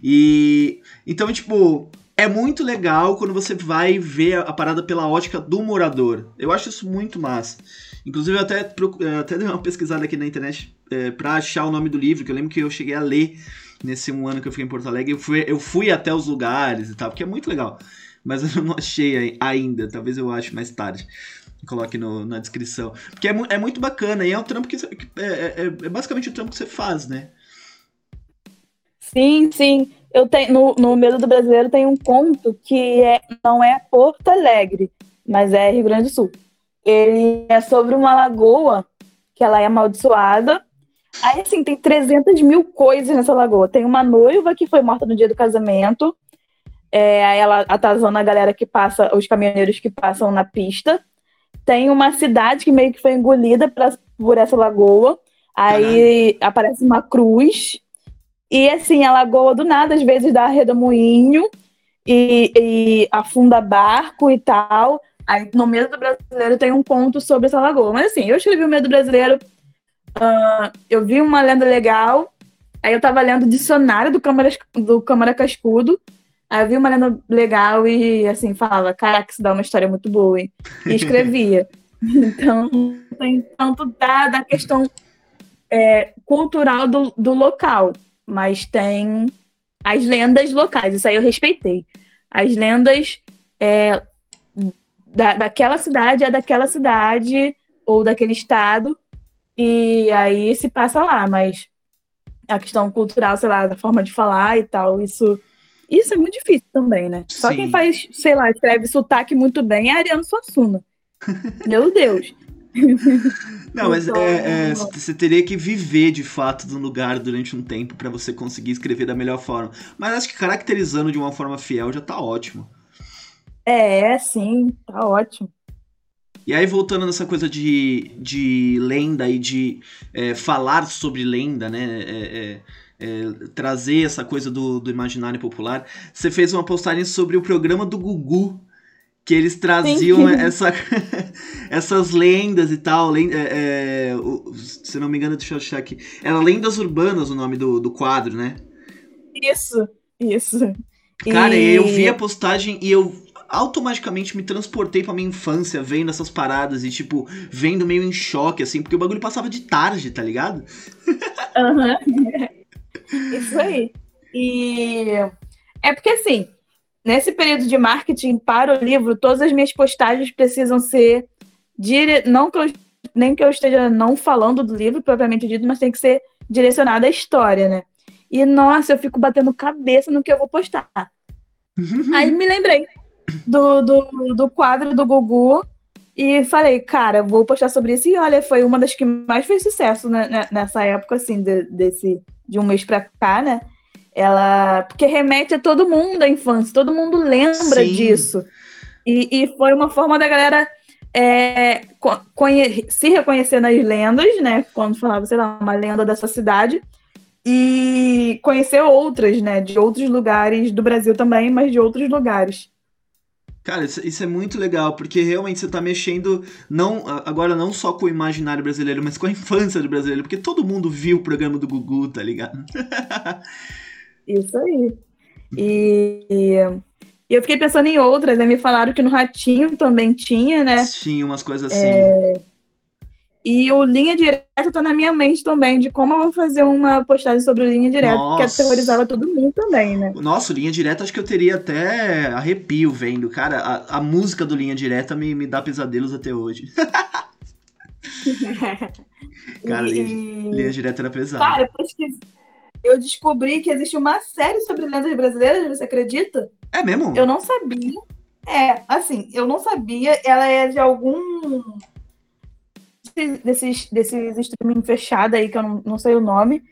E então, tipo, é muito legal quando você vai ver a, parada pela ótica do morador. Eu acho isso muito massa. Inclusive, eu até, é, até dei uma pesquisada aqui na internet é, pra achar o nome do livro, que eu lembro que eu cheguei a ler nesse um ano que eu fiquei em Porto Alegre. Eu fui, eu fui até os lugares e tal, porque é muito legal. Mas eu não achei ainda, talvez eu ache mais tarde coloque no, na descrição. Porque é, é, muito bacana e é um trampo que, é, é, é, basicamente o trampo que você faz, né? Sim, sim. Eu tenho, no, no Medo do Brasileiro tem um conto que é, não é Porto Alegre, mas é Rio Grande do Sul. Ele é sobre uma lagoa que ela é amaldiçoada. Aí, assim, tem 300 mil coisas nessa lagoa. Tem uma noiva que foi morta no dia do casamento. É, aí ela atazona a galera que passa, os caminhoneiros que passam na pista tem uma cidade que meio que foi engolida pra, por essa lagoa. Aí aparece uma cruz. E assim, a lagoa do nada, às vezes dá redemoinho e, e afunda barco e tal. Aí no Medo Brasileiro tem um conto sobre essa lagoa. Mas assim, eu escrevi o Medo Brasileiro, uh, eu vi uma lenda legal, aí eu tava lendo o dicionário do Câmara, do Câmara Cascudo, Aí eu vi uma lenda legal e, assim, falava, caraca, isso dá uma história muito boa, hein? E escrevia. [laughs] então, tem tanto da, da questão é, cultural do, do local, mas tem as lendas locais, isso aí eu respeitei. As lendas é, da, daquela cidade é daquela cidade ou daquele estado, e aí se passa lá, mas a questão cultural, sei lá, da forma de falar e tal, isso isso é muito difícil também, né? Só Sim. quem faz, sei lá, escreve sotaque muito bem é Ariano Suassuna. [laughs] Meu Deus. Não, mas então, é, é, você teria que viver de fato no lugar durante um tempo para você conseguir escrever da melhor forma. Mas acho que caracterizando de uma forma fiel já tá ótimo. É, sim, tá ótimo. E aí, voltando nessa coisa de, de lenda e de é, falar sobre lenda, né? É, trazer essa coisa do, do imaginário popular. Você fez uma postagem sobre o programa do Gugu, que eles traziam essa, [laughs] essas lendas e tal. Lenda, é, é, se não me engano, deixa eu achar aqui. Era Lendas Urbanas o nome do, do quadro, né? Isso, isso. Cara, e... eu vi a postagem e eu automaticamente me transportei pra minha infância vendo essas paradas e, tipo, vendo meio em choque, assim, porque o bagulho passava de tarde, tá ligado? [laughs] Aham. Uhum. Isso aí. E é porque assim, nesse período de marketing para o livro, todas as minhas postagens precisam ser dire... não que eu... nem que eu esteja não falando do livro propriamente dito, mas tem que ser direcionada à história, né? E nossa, eu fico batendo cabeça no que eu vou postar. [laughs] Aí me lembrei do, do, do quadro do Gugu e falei, cara, vou postar sobre isso. E olha, foi uma das que mais fez sucesso né, nessa época, assim, de, desse, de um mês pra cá, né? Ela. Porque remete a todo mundo à infância, todo mundo lembra Sim. disso. E, e foi uma forma da galera é, se reconhecer nas lendas, né? Quando falava, sei lá, uma lenda dessa cidade. E conhecer outras, né? De outros lugares do Brasil também, mas de outros lugares. Cara, isso, isso, é muito legal, porque realmente você tá mexendo não agora não só com o imaginário brasileiro, mas com a infância do brasileiro, porque todo mundo viu o programa do Gugu, tá ligado? [laughs] isso aí. E, e, eu fiquei pensando em outras, né? Me falaram que no Ratinho também tinha, né? Tinha umas coisas assim. É, e o Linha Direta tá na minha mente também, de como eu vou fazer uma postagem sobre o Linha Direta, Nossa. que aterrorizava todo mundo também, né? Nossa, Linha Direta acho que eu teria até arrepio vendo. Cara, a, a música do Linha Direta me, me dá pesadelos até hoje. [laughs] Cara, E- linha, linha direta era pesada. Cara, eu descobri que existe uma série sobre lendas brasileiras, você acredita? é mesmo? Eu não sabia. É, assim, eu não sabia. Ela é de algum desses, desses streaming fechado aí, que eu não, não sei o nome.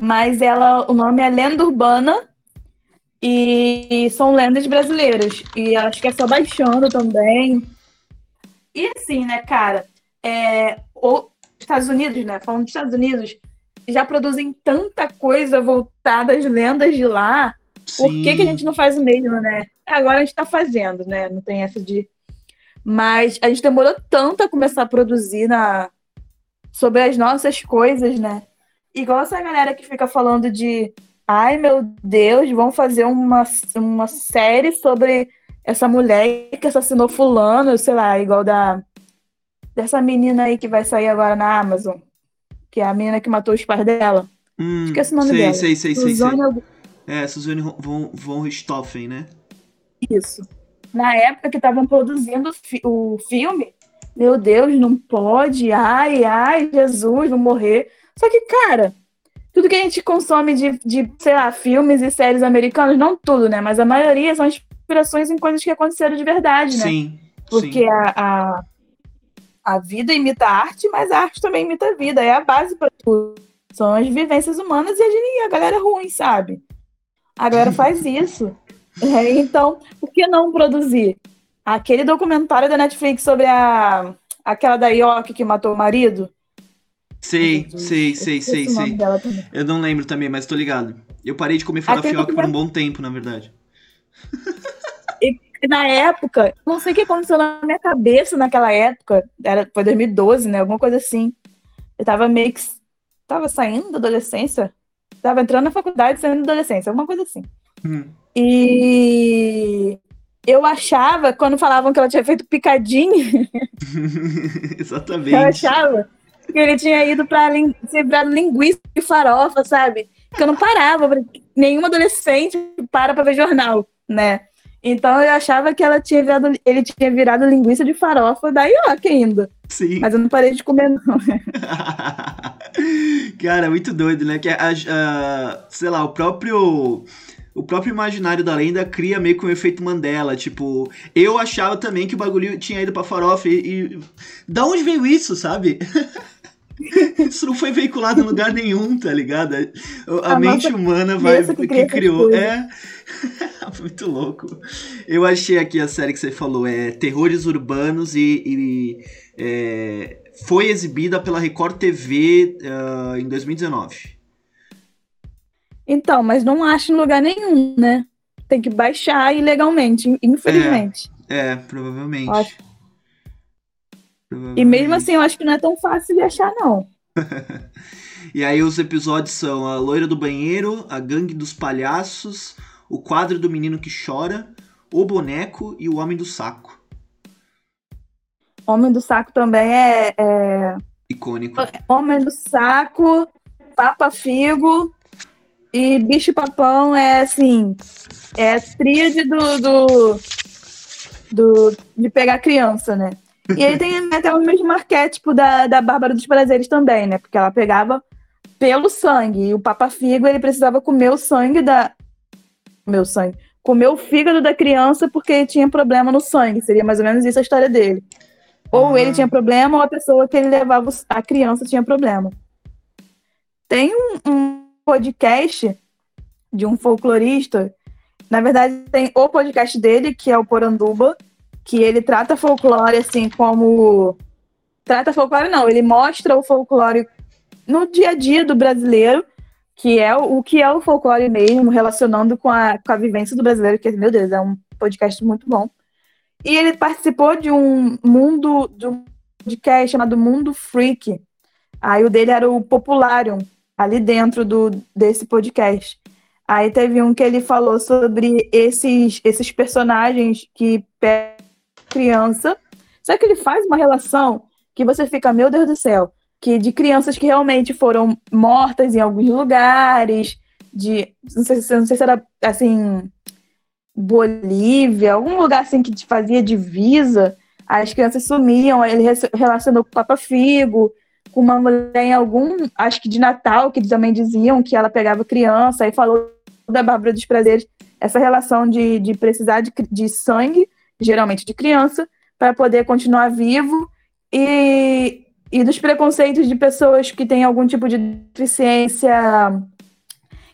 Mas ela, o nome é Lenda Urbana e são lendas brasileiras. E acho que é só baixando também. E assim, né, cara? É, os Estados Unidos, né? Falando dos Estados Unidos, já produzem tanta coisa voltada às lendas de lá. Por que, que a gente não faz o mesmo, né? Agora a gente tá fazendo, né? Não tem essa de. Mas a gente demorou tanto a começar a produzir na... sobre as nossas coisas, né? Igual essa galera que fica falando de. Ai, meu Deus, vão fazer uma, uma série sobre essa mulher que assassinou fulano, sei lá, igual da. Dessa menina aí que vai sair agora na Amazon. Que é a menina que matou os pais dela. Hum, esqueci o nome sei, dela. Sei, sei, sei, sei. Suzane algum- É, Suzane von, von Richthofen, né? Isso. Na época que estavam produzindo o fi- o filme, meu Deus, não pode, ai, ai, Jesus, vou morrer. Só que, cara, tudo que a gente consome de, de, sei lá, filmes e séries americanos, não tudo, né? Mas a maioria são inspirações em coisas que aconteceram de verdade, né? Sim. Porque sim. a, a, a vida imita a arte, mas a arte também imita a vida. É a base para tudo. São as vivências humanas e a, gente, a galera é ruim, sabe? A galera [laughs] faz isso. É, então, por que não produzir? Aquele documentário da Netflix sobre a aquela da York que matou o marido. Sei, sei, sei, sei, sei. Eu não lembro também, mas tô ligado. Eu parei de comer farofioca por um bom tempo, na verdade. [laughs] E na época, não sei o que aconteceu na minha cabeça naquela época, era, foi 2012, né? Alguma coisa assim. Eu tava meio que. Tava saindo da adolescência. Tava entrando na faculdade, saindo da adolescência, alguma coisa assim. Hum. E eu achava, quando falavam que ela tinha feito picadinho, [laughs] Exatamente. eu achava que ele tinha ido pra lin- ser virado linguiça de farofa, sabe? Que eu não parava, nenhuma adolescente para pra ver jornal, né? Então eu achava que ela tinha virado, ele tinha virado linguiça de farofa da Ioki ainda. Sim. Mas eu não parei de comer, não. [laughs] Cara, muito doido, né? Que a, a- sei lá, o próprio o próprio imaginário da lenda cria meio que um efeito Mandela, tipo, eu achava também que o bagulho tinha ido pra farofa e, e da onde veio isso, sabe? [laughs] isso não foi veiculado em lugar nenhum, tá ligado? A, a mente humana vai que, que criou, é [laughs] muito louco. Eu achei aqui a série que você falou, é Terrores Urbanos e, e, é, foi exibida pela Record TV ah, em 2019. Então, mas não acho em lugar nenhum, né? Tem que baixar ilegalmente, infelizmente. É, provavelmente. Acho. E Provavelmente. mesmo assim, eu acho que não é tão fácil de achar, não. [laughs] E aí os episódios são a Loira do Banheiro, a Gangue dos Palhaços, o Quadro do Menino que Chora, o Boneco e o Homem do Saco. Homem do Saco também é, é Icônico. Homem do Saco, Papa Figo e Bicho Papão é assim, é a tríade do, do, do- de pegar criança, né? E ele tem [laughs] até o mesmo arquétipo da, da Bárbara dos Prazeres também, né? Porque ela pegava pelo sangue. E o Papa Figo, ele precisava comer o sangue da. O sangue. Comer o fígado da criança porque ele tinha problema no sangue. Seria mais ou menos isso a história dele. Ou Ah. ele tinha problema, ou a pessoa que ele levava, a criança tinha problema. Tem um, um podcast de um folclorista. Na verdade, tem o podcast dele, que é o Poranduba, que ele trata folclore assim como. Trata folclore, não, ele mostra o folclore no dia a dia do brasileiro, que é o, o que é o folclore mesmo, relacionando com a, com a vivência do brasileiro, que, meu Deus, é um podcast muito bom. E ele participou de um mundo, de um podcast chamado Mundo Freak. Aí o dele era o Popularium, ali dentro do, desse podcast. Aí teve um que ele falou sobre esses, esses personagens que pegam criança. Só que ele faz uma relação que você fica, meu Deus do céu, que de crianças que realmente foram mortas em alguns lugares, de. Não sei, se- não sei se era assim. Bolívia, algum lugar assim que te fazia divisa, as crianças sumiam, ele re- relacionou com o Papa Figo. Com uma mulher em algum, acho que de Natal, que também diziam que ela pegava criança, e falou da Bárbara dos Prazeres, essa relação de, de precisar de, de sangue, geralmente de criança, para poder continuar vivo, e, e dos preconceitos de pessoas que têm algum tipo de deficiência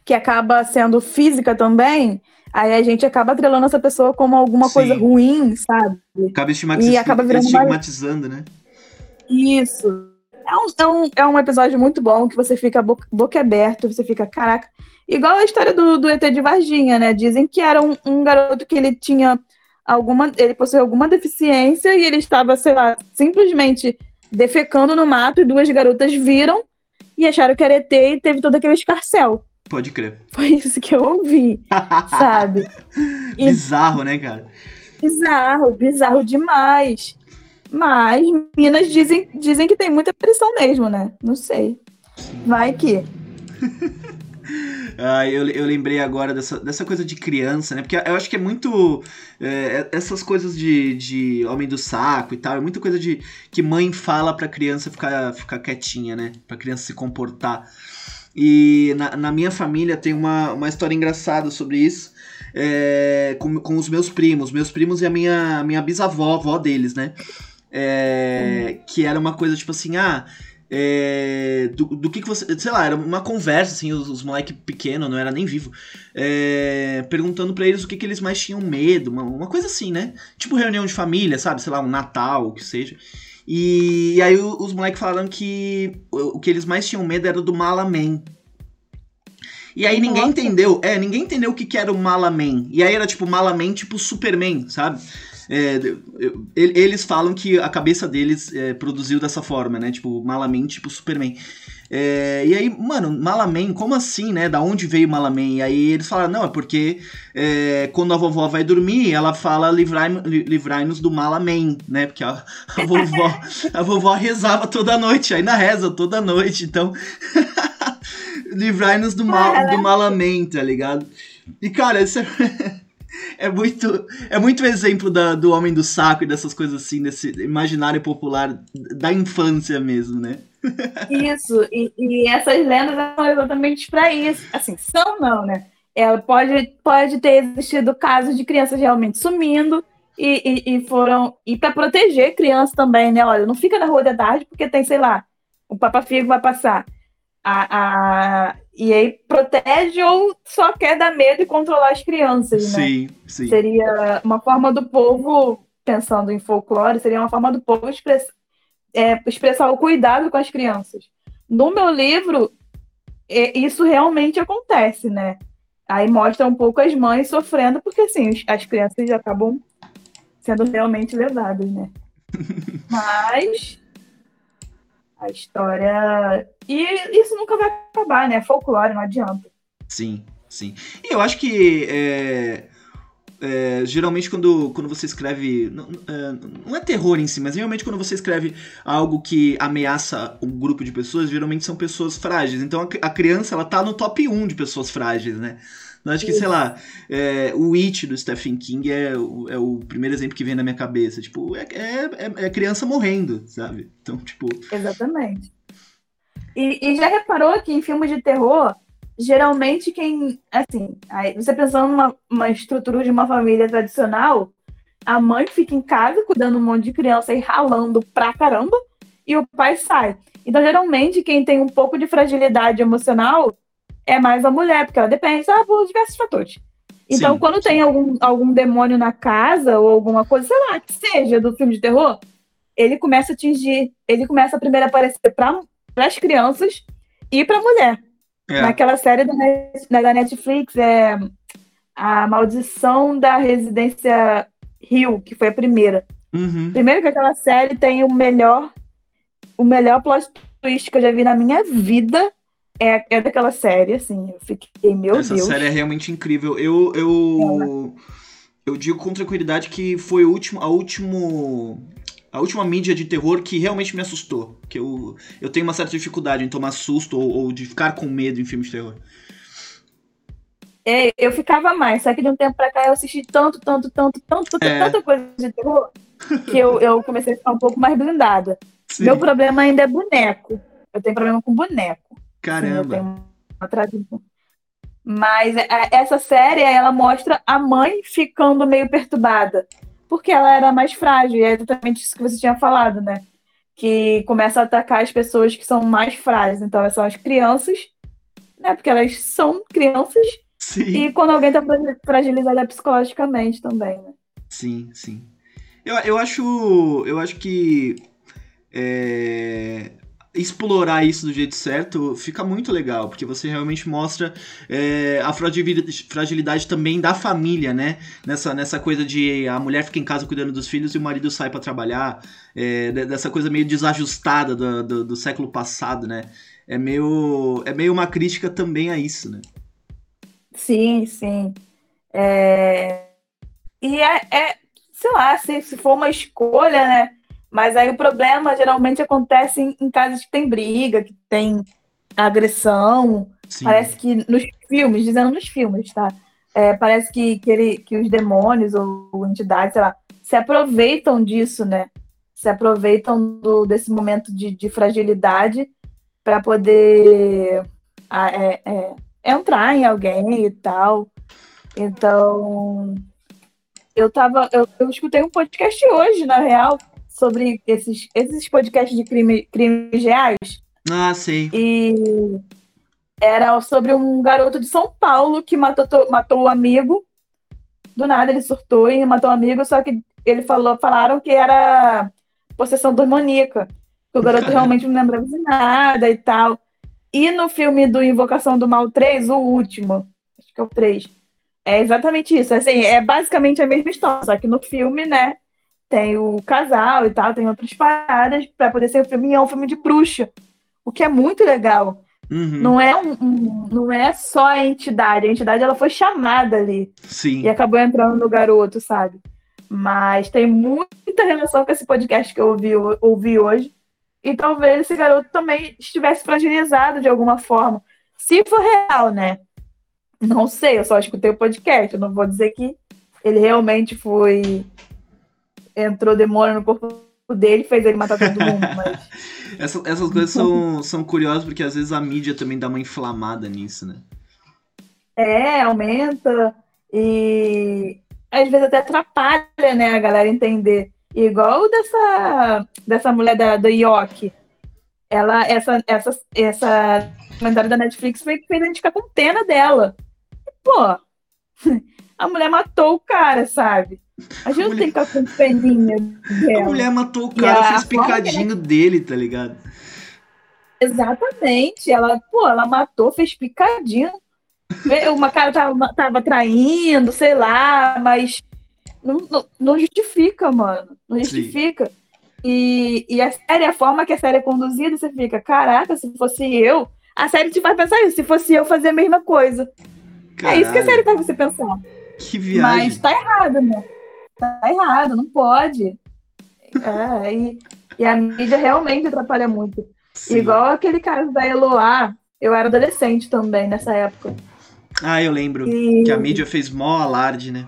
que acaba sendo física também, aí a gente acaba atrelando essa pessoa como alguma Sim. coisa ruim, sabe? Acaba estigmatiz... E acaba virando estigmatizando, né? Isso. É um, é, um, é um episódio muito bom que você fica boca, boca aberto, você fica, caraca. Igual a história do, do ET de Varginha, né? Dizem que era um, um garoto que ele tinha alguma. Ele possuía alguma deficiência e ele estava, sei lá, simplesmente defecando no mato e duas garotas viram e acharam que era ET e teve todo aquele escarcel. Pode crer. Foi isso que eu ouvi, sabe? E- [laughs] Bizarro, né, cara? Bizarro, bizarro demais. Mas Minas dizem, dizem que tem muita pressão mesmo, né? Não sei. Vai que. [laughs] Ah, eu, eu lembrei agora dessa, dessa coisa de criança, né? Porque eu acho que é muito. é, essas coisas de, de homem do saco e tal, é muita coisa de que mãe fala pra criança ficar, ficar quietinha, né? Pra criança se comportar. E na, na minha família tem uma, uma história engraçada sobre isso. é, com, com os meus primos, meus primos e a minha, minha bisavó, avó deles, né? É, Que era uma coisa tipo assim, ah, é, do, do que, que você. Sei lá, era uma conversa, assim, os, os moleques pequenos, não era nem vivo. é, perguntando pra eles o que, que eles mais tinham medo, uma, uma coisa assim, né? Tipo reunião de família, sabe? Sei lá, um Natal, o que seja. E, aí o- os moleques falaram que o, o que eles mais tinham medo era do Malaman. E aí ninguém entendeu, é, ninguém entendeu o que, que era o Malaman. E aí era tipo Malaman, tipo Superman, sabe? É, eles falam que a cabeça deles é, produziu dessa forma, né? Tipo, Malaman, tipo Superman. É, e aí, mano, Malaman, como assim, né? Da onde veio Malaman? E aí eles falaram, não, é porque é, quando a vovó vai dormir, ela fala livrai- li- livrai-nos do Malaman, né? Porque a, a vovó, a vovó rezava toda noite, ainda reza toda noite, então. [laughs] livrai-nos do, mal, do Malaman, tá ligado? E, cara, isso é. [laughs] É muito, é muito exemplo da, do homem do saco e dessas coisas assim, desse imaginário popular da infância mesmo, né? Isso, e, e essas lendas são exatamente para isso. Assim, são não, né? Ela pode, pode ter existido casos de crianças realmente sumindo e, e, e foram. E para proteger crianças também, né? Olha, não fica na rua da tarde porque tem, sei lá, o Papa Figo vai passar. A, a, e aí protege ou só quer dar medo e controlar as crianças, né? Sim, sim. Seria uma forma do povo, pensando em folclore, seria uma forma do povo express- é, expressar o cuidado com as crianças. No meu livro, é, isso realmente acontece, né? Aí mostra um pouco as mães sofrendo, porque assim, as crianças acabam sendo realmente levadas, né? [laughs] Mas a história. E isso nunca vai acabar, né? Folclore, não adianta. Sim, sim. E eu acho que é, é, geralmente quando, quando você escreve. Não, é, não é terror em si, mas geralmente quando você escreve algo que ameaça um grupo de pessoas, geralmente são pessoas frágeis. Então a criança ela tá no top 1 de pessoas frágeis, né? Eu acho que, sei lá, é, o It do Stephen King é, o- é o primeiro exemplo que vem na minha cabeça. Tipo, é, é, é- é criança morrendo, sabe? Então, tipo. Exatamente. E, e já reparou que em filmes de terror, geralmente quem. Assim, você pensando numa uma estrutura de uma família tradicional, a mãe fica em casa cuidando um monte de criança e ralando pra caramba, e o pai sai. Então, geralmente, quem tem um pouco de fragilidade emocional é mais a mulher, porque ela depende ah, por diversos fatores. Então, Sim, quando tem algum, algum demônio na casa ou alguma coisa, sei lá, que seja do filme de terror, ele começa a atingir, ele começa a primeiro aparecer para as crianças e para a mulher. É, Naquela série da, Net- da Netflix, é A Maldição da Residência Rio, que foi a primeira. uhum. Primeiro que aquela série tem o melhor, o melhor plot twist que eu já vi na minha vida. É, é daquela série, assim. Eu fiquei, meu Essa Deus. série é realmente incrível. Eu, eu, eu digo com tranquilidade que foi o último, a, último, a última mídia de terror que realmente me assustou. Que eu, eu tenho uma certa dificuldade em tomar susto ou, ou de ficar com medo em filmes de terror. É, eu ficava mais, só que de um tempo pra cá eu assisti tanto, tanto, tanto, tanto, É. tanta coisa de terror que eu, eu comecei a ficar um pouco mais blindada. [laughs] Sim. Meu problema ainda é boneco. Eu tenho problema com boneco. Caramba. Sim, Mas é, essa série, ela mostra a mãe ficando meio perturbada. Porque ela era mais frágil. E é exatamente isso que você tinha falado, né? Que começa a atacar as pessoas que são mais frágeis. Então, são as crianças, né? Porque elas são crianças. Sim. E quando alguém tá fragilizada psicologicamente também, né? Sim, sim. Eu, eu acho. Eu acho que. É, explorar isso do jeito certo fica muito legal, porque você realmente mostra é, a fragilidade, também da família, né? Nessa, nessa coisa de a mulher fica em casa cuidando dos filhos e o marido sai para trabalhar, é, dessa coisa meio desajustada do, do, do, século passado, né? É meio, é meio uma crítica também a isso, né? Sim, sim. É... E é, é, sei lá, se, se for uma escolha, né? Mas aí o problema geralmente acontece em, em casos que tem briga, que tem agressão. Sim. Parece que nos filmes, dizendo nos filmes, tá? É, parece que, que, ele, que os demônios ou, entidades, sei lá, se aproveitam disso, né? Se aproveitam do, desse momento de, de fragilidade para poder é, é, entrar em alguém e tal. Então, eu tava. Eu, eu escutei um podcast hoje, na real, sobre esses, esses podcasts de crime, crimes reais. Ah, sei. E era sobre um garoto de São Paulo que matou, matou o um amigo. Do nada ele surtou e matou o um amigo, só que ele falou, falaram que era possessão demoníaca. Que o garoto Caramba. [laughs] realmente não lembrava de nada e tal. E no filme do Invocação do Mal 3, o último, acho que é o 3, é exatamente isso. Assim, é basicamente a mesma história, só que no filme, né, tem o casal e tal, tem outras paradas para poder ser um filme, e é um filme de bruxa, o que é muito legal. Uhum. Não é um, um, não é só a entidade, a entidade ela foi chamada ali Sim. e acabou entrando no garoto, sabe? Mas tem muita relação com esse podcast que eu ouvi, ouvi hoje. E talvez esse garoto também estivesse fragilizado de alguma forma. Se for real, né? Não sei, eu só escutei o podcast. Eu não vou dizer que ele realmente foi entrou demônio no corpo dele fez ele matar todo mundo. [laughs] Mas... Essa, essas coisas são, são curiosas porque às vezes a mídia também dá uma inflamada nisso, né? É, aumenta e às vezes até atrapalha, né, a galera entender. Igual dessa, dessa mulher da, do Yoki. Ela, essa, essa, essa comentário da Netflix foi que fez a gente ficar com pena dela. E, pô, [laughs] a mulher matou o cara, sabe? A gente não tem que ficar com peninha dela. A mulher matou o cara, fez picadinho dele, tá ligado? Exatamente. Ela, pô, ela matou, fez picadinho. Uma cara tava, tava traindo, sei lá, mas não, não, não justifica, mano. Não justifica. E, e a série, a forma que a série é conduzida, você fica, caraca, se fosse eu, a série te faz pensar isso, se fosse eu fazer a mesma coisa. Caralho. É isso que a série faz você pensar. Que viagem. Mas tá errado, né? tá errado, não pode. É, e, e a mídia realmente atrapalha muito. Sim. Igual aquele caso da Eloá, eu era adolescente também nessa época. Ah, eu lembro e... que a mídia fez mó alarde, né?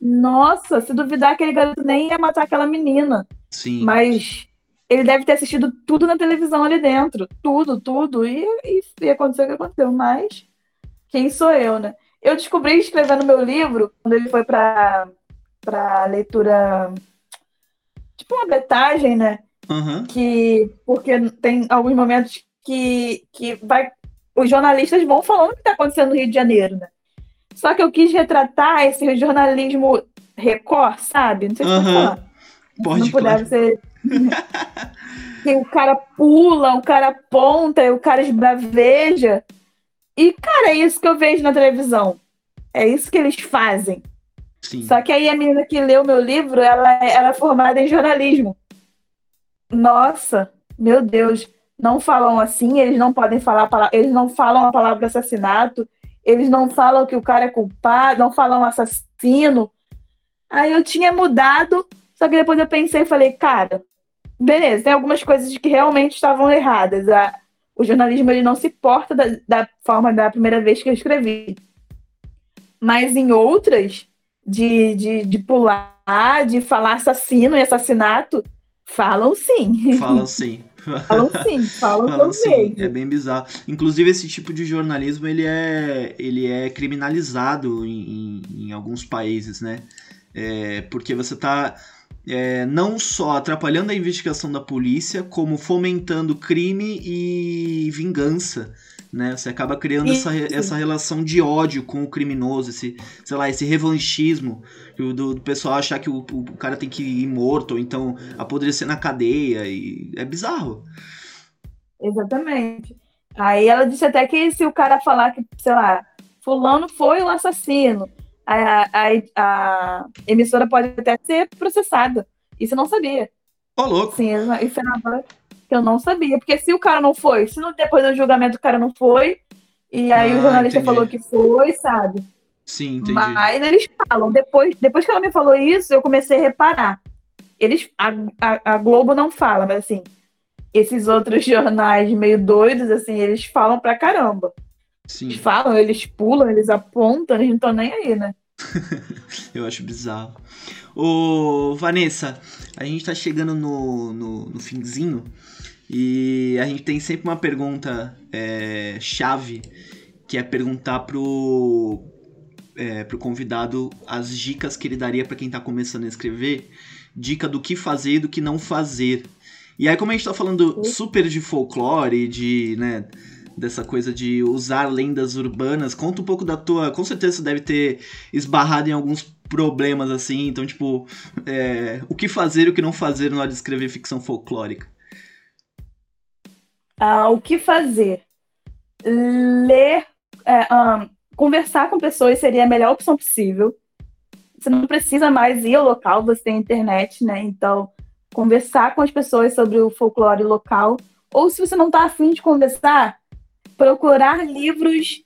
Nossa, se duvidar, aquele garoto nem ia matar aquela menina. Sim. Mas ele deve ter assistido tudo na televisão ali dentro. Tudo, tudo. E, e, e aconteceu o que aconteceu. Mas quem sou eu, né? Eu descobri escrevendo meu livro, quando ele foi para para leitura, tipo uma betagem, né? Uhum. Que, porque tem alguns momentos que, que vai, os jornalistas vão falando o que está acontecendo no Rio de Janeiro, né? Só que eu quis retratar esse jornalismo record, sabe? Não sei se uhum. pode falar. Pode, não puder claro. [laughs] ser. que o cara pula, o cara aponta, o cara esbraveja. E, cara, é isso que eu vejo na televisão. É isso que eles fazem. Sim. Só que aí a menina que leu meu livro, ela, ela é formada em jornalismo. Nossa, meu Deus, não falam assim, eles não podem falar, eles não falam a palavra assassinato, eles não falam que o cara é culpado, não falam assassino. Aí eu tinha mudado, só que depois eu pensei e falei, cara, beleza, tem algumas coisas que realmente estavam erradas. A, o jornalismo ele não se porta da, da forma da primeira vez que eu escrevi. Mas em outras, de, de, de pular, de falar assassino e assassinato, Falam sim. Falam [laughs] sim. falam sim, falam, falam sim. É bem bizarro. Inclusive, esse tipo de jornalismo, ele é, ele é criminalizado em, em, em alguns países, né? É, porque você está é, não só atrapalhando a investigação da polícia, como fomentando crime e vingança. Né? Você acaba criando essa, essa relação de ódio com o criminoso, esse, sei lá, esse revanchismo do, do pessoal achar que o, o, cara tem que ir morto, ou então apodrecer na cadeia. E é bizarro. Exatamente. Aí ela disse até que se o cara falar que, sei lá, fulano foi o assassino, a, a, a emissora pode até ser processada. Isso eu não sabia. Ô, louco. Sim, isso é uma que eu não sabia. Porque se o cara não foi, se depois do julgamento o cara não foi, e aí ah, o jornalista entendi. falou que foi, sabe? Sim, entendi. Mas eles falam, depois, depois que ela me falou isso, eu comecei a reparar. Eles, a, a, a Globo não fala, mas assim, esses outros jornais meio doidos, assim, eles falam pra caramba. Sim. Eles falam, eles pulam, eles apontam, eles não estão nem aí, né? [laughs] eu acho bizarro. Ô, Vanessa, a gente tá chegando no, no, no finzinho e a gente tem sempre uma pergunta é, chave, que é perguntar pro, é, pro convidado as dicas que ele daria para quem tá começando a escrever, dica do que fazer e do que não fazer. E aí, como a gente tá falando super de folclore, de, né, dessa coisa de usar lendas urbanas. Conta um pouco da tua. Com certeza você deve ter esbarrado em alguns problemas assim. Então, tipo, é, o que fazer e o que não fazer na hora de escrever ficção folclórica? Ah, o que fazer? Ler, é, um, conversar com pessoas seria a melhor opção possível. Você não precisa mais ir ao local, você tem internet, né? Então, conversar com as pessoas sobre o folclore local. Ou se você não está afim de conversar, procurar livros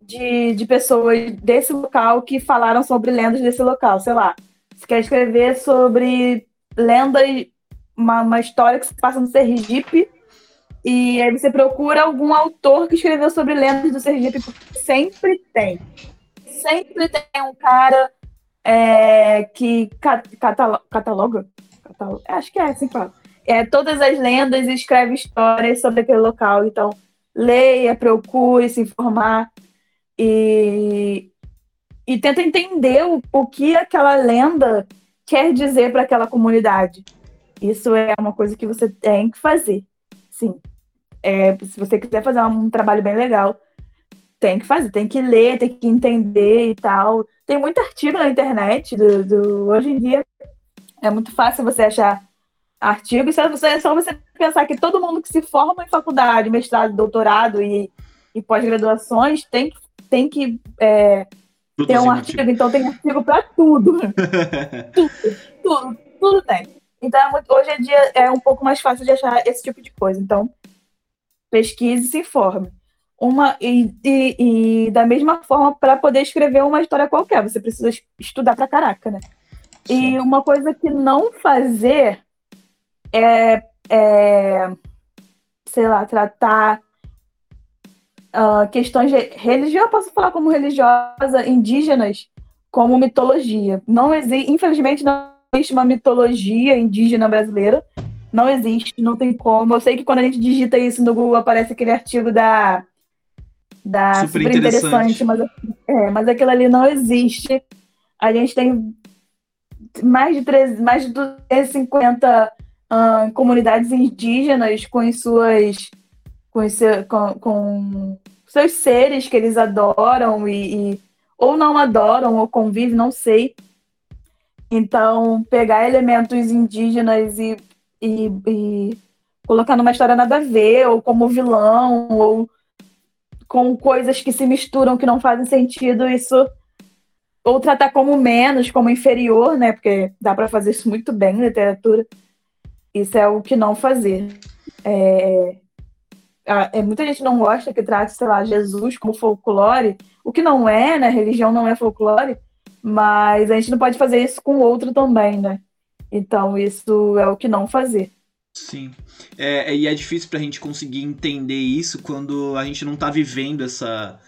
de, de pessoas desse local que falaram sobre lendas desse local. Sei lá, você quer escrever sobre lendas, uma, uma história que se passa no Sergipe, e aí você procura algum autor que escreveu sobre lendas do Sergipe, porque sempre tem. Sempre tem um cara é, que cataloga. cataloga? acho que é assim que fala. É, todas as lendas e escreve histórias sobre aquele local. Então, leia, procure se informar e, e tenta entender o, o que aquela lenda quer dizer para aquela comunidade. Isso é uma coisa que você tem que fazer. Sim. É, se você quiser fazer um trabalho bem legal, tem que fazer, tem que ler, tem que entender e tal. Tem muito artigo na internet do, do hoje em dia. É muito fácil você achar artigos, é só, é só você pensar que todo mundo que se forma em faculdade, mestrado, doutorado e, e pós-graduações tem, tem que é, ter um artigo. artigo. Então tem artigo para tudo. [laughs] tudo, tudo, tudo tem. Então é muito, hoje em dia é um pouco mais fácil de achar esse tipo de coisa. Então pesquise e se informe. Uma, e, e, e da mesma forma, para poder escrever uma história qualquer, você precisa estudar pra caraca, né? Sim. E uma coisa que não fazer é, é sei lá, tratar uh, questões religiosas, posso falar como religiosa, indígenas, como mitologia. Não existe, infelizmente, não existe uma mitologia indígena brasileira. Não existe, não tem como. Eu sei que quando a gente digita isso no Google aparece aquele artigo da da super, super interessante, mas, é, mas aquilo ali não existe. A gente tem mais de, 13, mais de 250 uh, comunidades indígenas com suas com, com, com, seus seres que eles adoram e, e, ou não adoram ou convivem, não sei. Então, pegar elementos indígenas e, e, e colocar numa história nada a ver, ou como vilão, ou com coisas que se misturam que não fazem sentido, isso ou tratar como menos, como inferior, né? Porque dá para fazer isso muito bem em literatura. Isso é o que não fazer. É, é, muita gente não gosta que trate, sei lá, Jesus como folclore, o que não é, né? Religião não é folclore, mas a gente não pode fazer isso com o outro também, né? Então, isso é o que não fazer. Sim. É, e é difícil pra gente conseguir entender isso quando a gente não tá vivendo essa,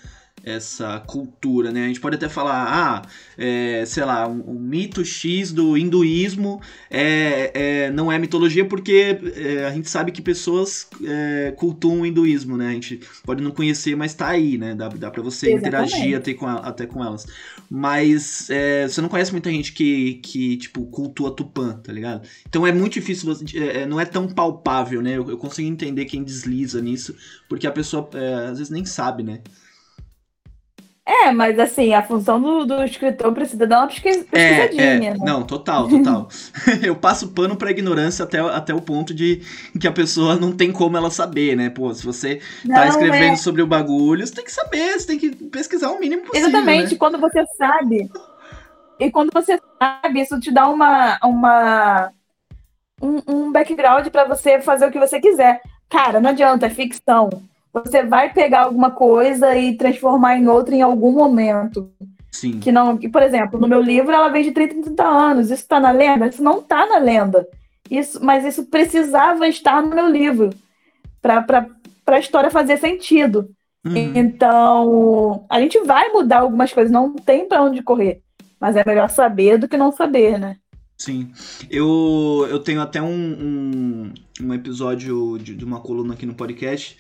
essa cultura, né? A gente pode até falar, ah, é, sei lá, um, um, mito X do hinduísmo é, é não é mitologia porque é, a gente sabe que pessoas é, cultuam o hinduísmo, né? A gente pode não conhecer, mas tá aí, né? Dá, dá pra você Exatamente. interagir até com, até com elas. Mas é, você não conhece muita gente que, que, tipo, cultua Tupã, tá ligado? Então é muito difícil, você, não é tão palpável, né? Eu, eu consigo entender quem desliza nisso, porque a pessoa às vezes nem sabe, né? É, mas assim, a função do, do escritor precisa dar uma pesquisadinha. É, é. Né? Não, total, total. [laughs] eu passo pano pra ignorância até, até o ponto de que a pessoa não tem como ela saber, né? Pô, se você tá não, tá escrevendo é... sobre o bagulho, você tem que saber, você tem que pesquisar o mínimo possível. Exatamente, né? quando você sabe. E quando você sabe, isso te dá uma. uma um, um background para você fazer o que você quiser. Cara, não adianta, é ficção você vai pegar alguma coisa e transformar em outra em algum momento. Sim. Que não, que, por exemplo, no meu livro ela vem de 30 em 30 anos. Isso está na lenda? Isso não está na lenda. Isso, mas isso precisava estar no meu livro para a história fazer sentido. Uhum. Então, a gente vai mudar algumas coisas, não tem para onde correr. Mas é melhor saber do que não saber, né? Sim. Eu, eu tenho até um, um, um episódio de, de uma coluna aqui no podcast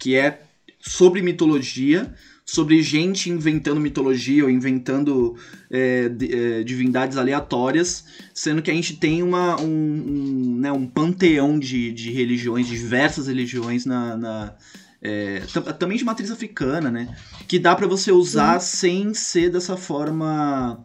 que é sobre mitologia, sobre gente inventando mitologia ou inventando é, de, é, divindades aleatórias, sendo que a gente tem uma, um, um, né, um panteão de, de religiões, de diversas religiões na, na é, também de matriz africana, né? Que dá para você usar sem ser dessa forma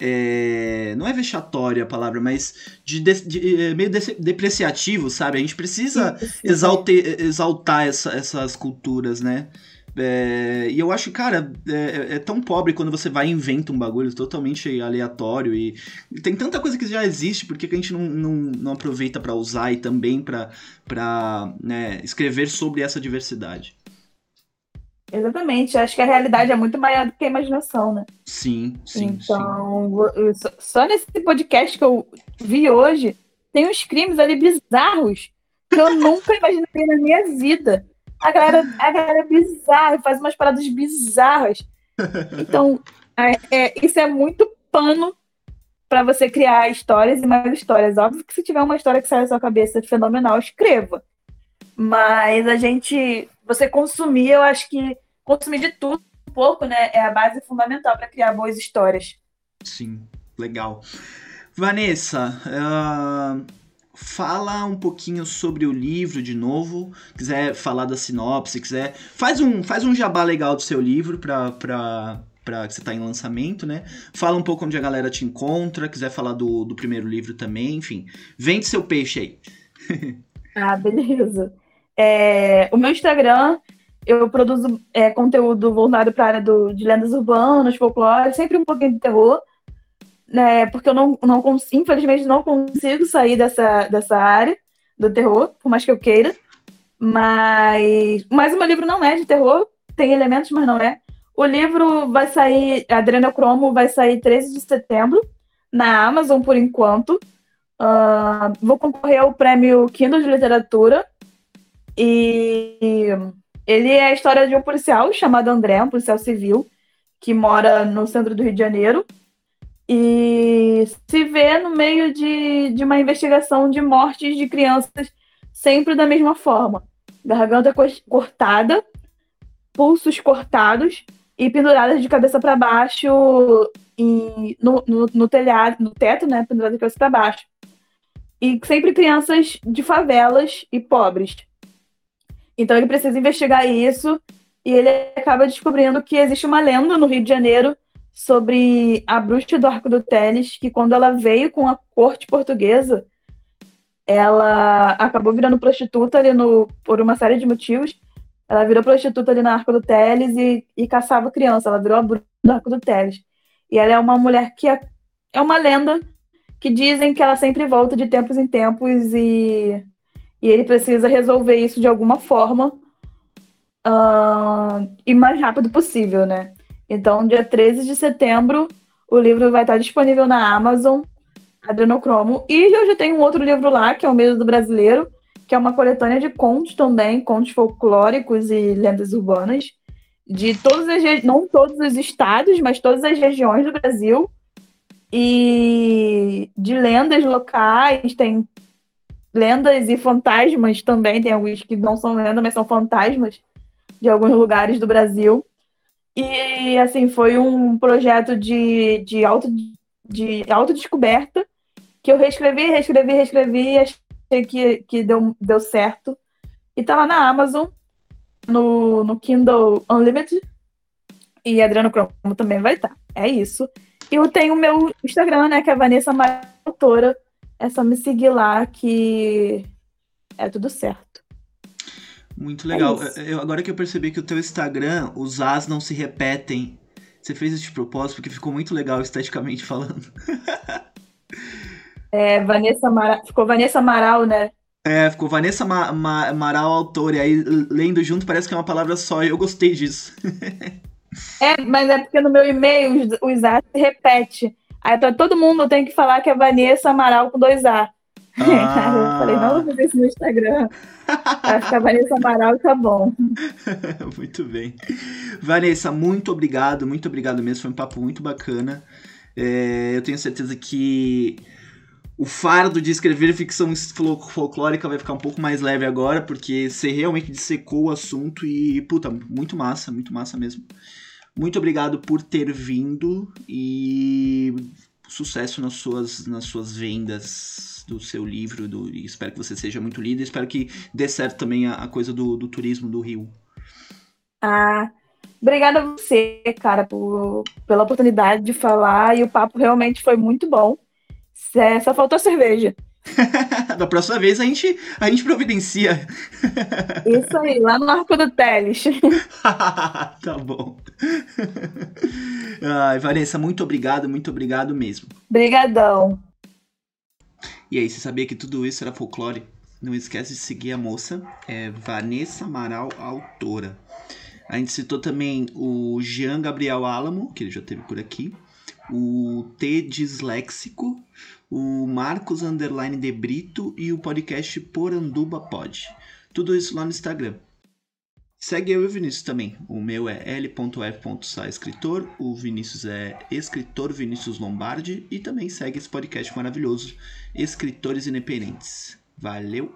é, não é vexatória a palavra, mas de, de, de é, meio de, depreciativo, sabe? A gente precisa exalte, exaltar essa, essas culturas, né? É, e eu acho, cara, é, é, tão pobre quando você vai e inventa um bagulho totalmente aleatório e, e tem tanta coisa que já existe, por que a gente não, não, não aproveita para usar e também para né, escrever sobre essa diversidade? Exatamente, acho que a realidade é muito maior do que a imaginação, né? Sim, sim. Então, sim. só nesse podcast que eu vi hoje, tem uns crimes ali bizarros que eu nunca imaginaria na minha vida. A galera, a galera é bizarra, faz umas paradas bizarras. Então, é, é, isso é muito pano para você criar histórias e mais histórias. Óbvio que se tiver uma história que sai da sua cabeça fenomenal, escreva. Mas a gente você consumir, eu acho que consumir de tudo um pouco, né, é a base fundamental para criar boas histórias. Sim, legal. Vanessa, uh, fala um pouquinho sobre o livro de novo. Quiser falar da sinopse, quiser. Faz um, faz um jabá legal do seu livro para para que você está em lançamento, né? Fala um pouco onde a galera te encontra, quiser falar do, do primeiro livro também, enfim. Vende seu peixe aí. [laughs] ah, beleza. É, o meu Instagram, eu produzo é, conteúdo voltado para a área do, de lendas urbanas, folclore, sempre um pouquinho de terror, né, porque eu não, não consigo, infelizmente não consigo sair dessa, dessa área do terror, por mais que eu queira. Mas, mas o meu livro não é de terror, tem elementos, mas não é. O livro vai sair, Adrenocromo vai sair 13 de setembro, na Amazon por enquanto. Uh, vou concorrer ao prêmio Kindle de Literatura e ele é a história de um policial chamado André, um policial civil, que mora no centro do Rio de Janeiro e se vê no meio de, de uma investigação de mortes de crianças sempre da mesma forma. Garganta cortada, pulsos cortados e penduradas de cabeça para baixo e no, no, no, telhado, no teto, né, penduradas de cabeça para baixo. E sempre crianças de favelas e pobres. Então ele precisa investigar isso e ele acaba descobrindo que existe uma lenda no Rio de Janeiro sobre a bruxa do Arco do Teles, que quando ela veio com a corte portuguesa, ela acabou virando prostituta ali no, por uma série de motivos. Ela virou prostituta ali no Arco do Teles e, e caçava criança. Ela virou a bruxa do Arco do Teles. E ela é uma mulher que é, é uma lenda que dizem que ela sempre volta de tempos em tempos e e ele precisa resolver isso de alguma forma uh, e mais rápido possível, né? Então, dia 13 de setembro, o livro vai estar disponível na Amazon, Adrenocromo. E eu já tenho um outro livro lá, que é O Medo do Brasileiro, que é uma coletânea de contos também, contos folclóricos e lendas urbanas, de todas as não todos os estados, mas todas as regiões do Brasil e de lendas locais, tem lendas e fantasmas também, tem alguns que não são lendas, mas são fantasmas de alguns lugares do Brasil. E assim, foi um projeto de, de, auto, de autodescoberta que eu reescrevi, reescrevi, reescrevi e achei que, que deu, deu certo. E tá lá na Amazon no, no Kindle Unlimited. E Adriano Cromo também vai estar. Tá. É isso. Eu tenho o meu Instagram, né? Que é Vanessa Autora. É só me seguir lá que é tudo certo. Muito legal. É eu, agora que eu percebi que o teu Instagram, os As não se repetem. Você fez isso de propósito porque ficou muito legal esteticamente falando. [laughs] é, Vanessa Amaral. Ficou Vanessa Amaral, né? É, ficou Vanessa Ma Ma Amaral, autor, e aí lendo junto parece que é uma palavra só, e eu gostei disso. [laughs] é, mas é porque no meu e-mail os, os A se repete. Aí todo mundo tenho que falar que é Vanessa Amaral com dois A. Ah. [laughs] eu falei, não vou fazer isso no Instagram. Vai ficar Vanessa Amaral tá bom. [laughs] muito bem. Vanessa, muito obrigado, muito obrigado mesmo. Foi um papo muito bacana. É, eu tenho certeza que o fardo de escrever ficção folclórica vai ficar um pouco mais leve agora, porque você realmente dissecou o assunto e, puta, muito massa, muito massa mesmo. Muito obrigado por ter vindo e sucesso nas suas, nas suas vendas do seu livro. Do, espero que você seja muito lido. Espero que dê certo também a, a coisa do, do turismo do Rio. Ah, obrigada a você, cara, por, pela oportunidade de falar. E o papo realmente foi muito bom. É, só faltou cerveja. [laughs] da próxima vez a gente, a gente providencia. [laughs] Isso aí, lá no Arco do Teles. [laughs] tá bom. Ai, Vanessa, muito obrigado, muito obrigado mesmo. Obrigadão. E aí, você sabia que tudo isso era folclore? Não esquece de seguir a moça, é Vanessa Amaral, autora. A gente citou também o Jean Gabriel Álamo, que ele já teve por aqui, o T Disléxico, o Marcos Underline de Brito e o podcast Poranduba Pod. Tudo isso lá no Instagram. Segue eu e o Vinícius também. O meu é l.f.sa escritor, o Vinícius é escritor Vinícius Lombardi e também segue esse podcast maravilhoso, Escritores Independentes. Valeu!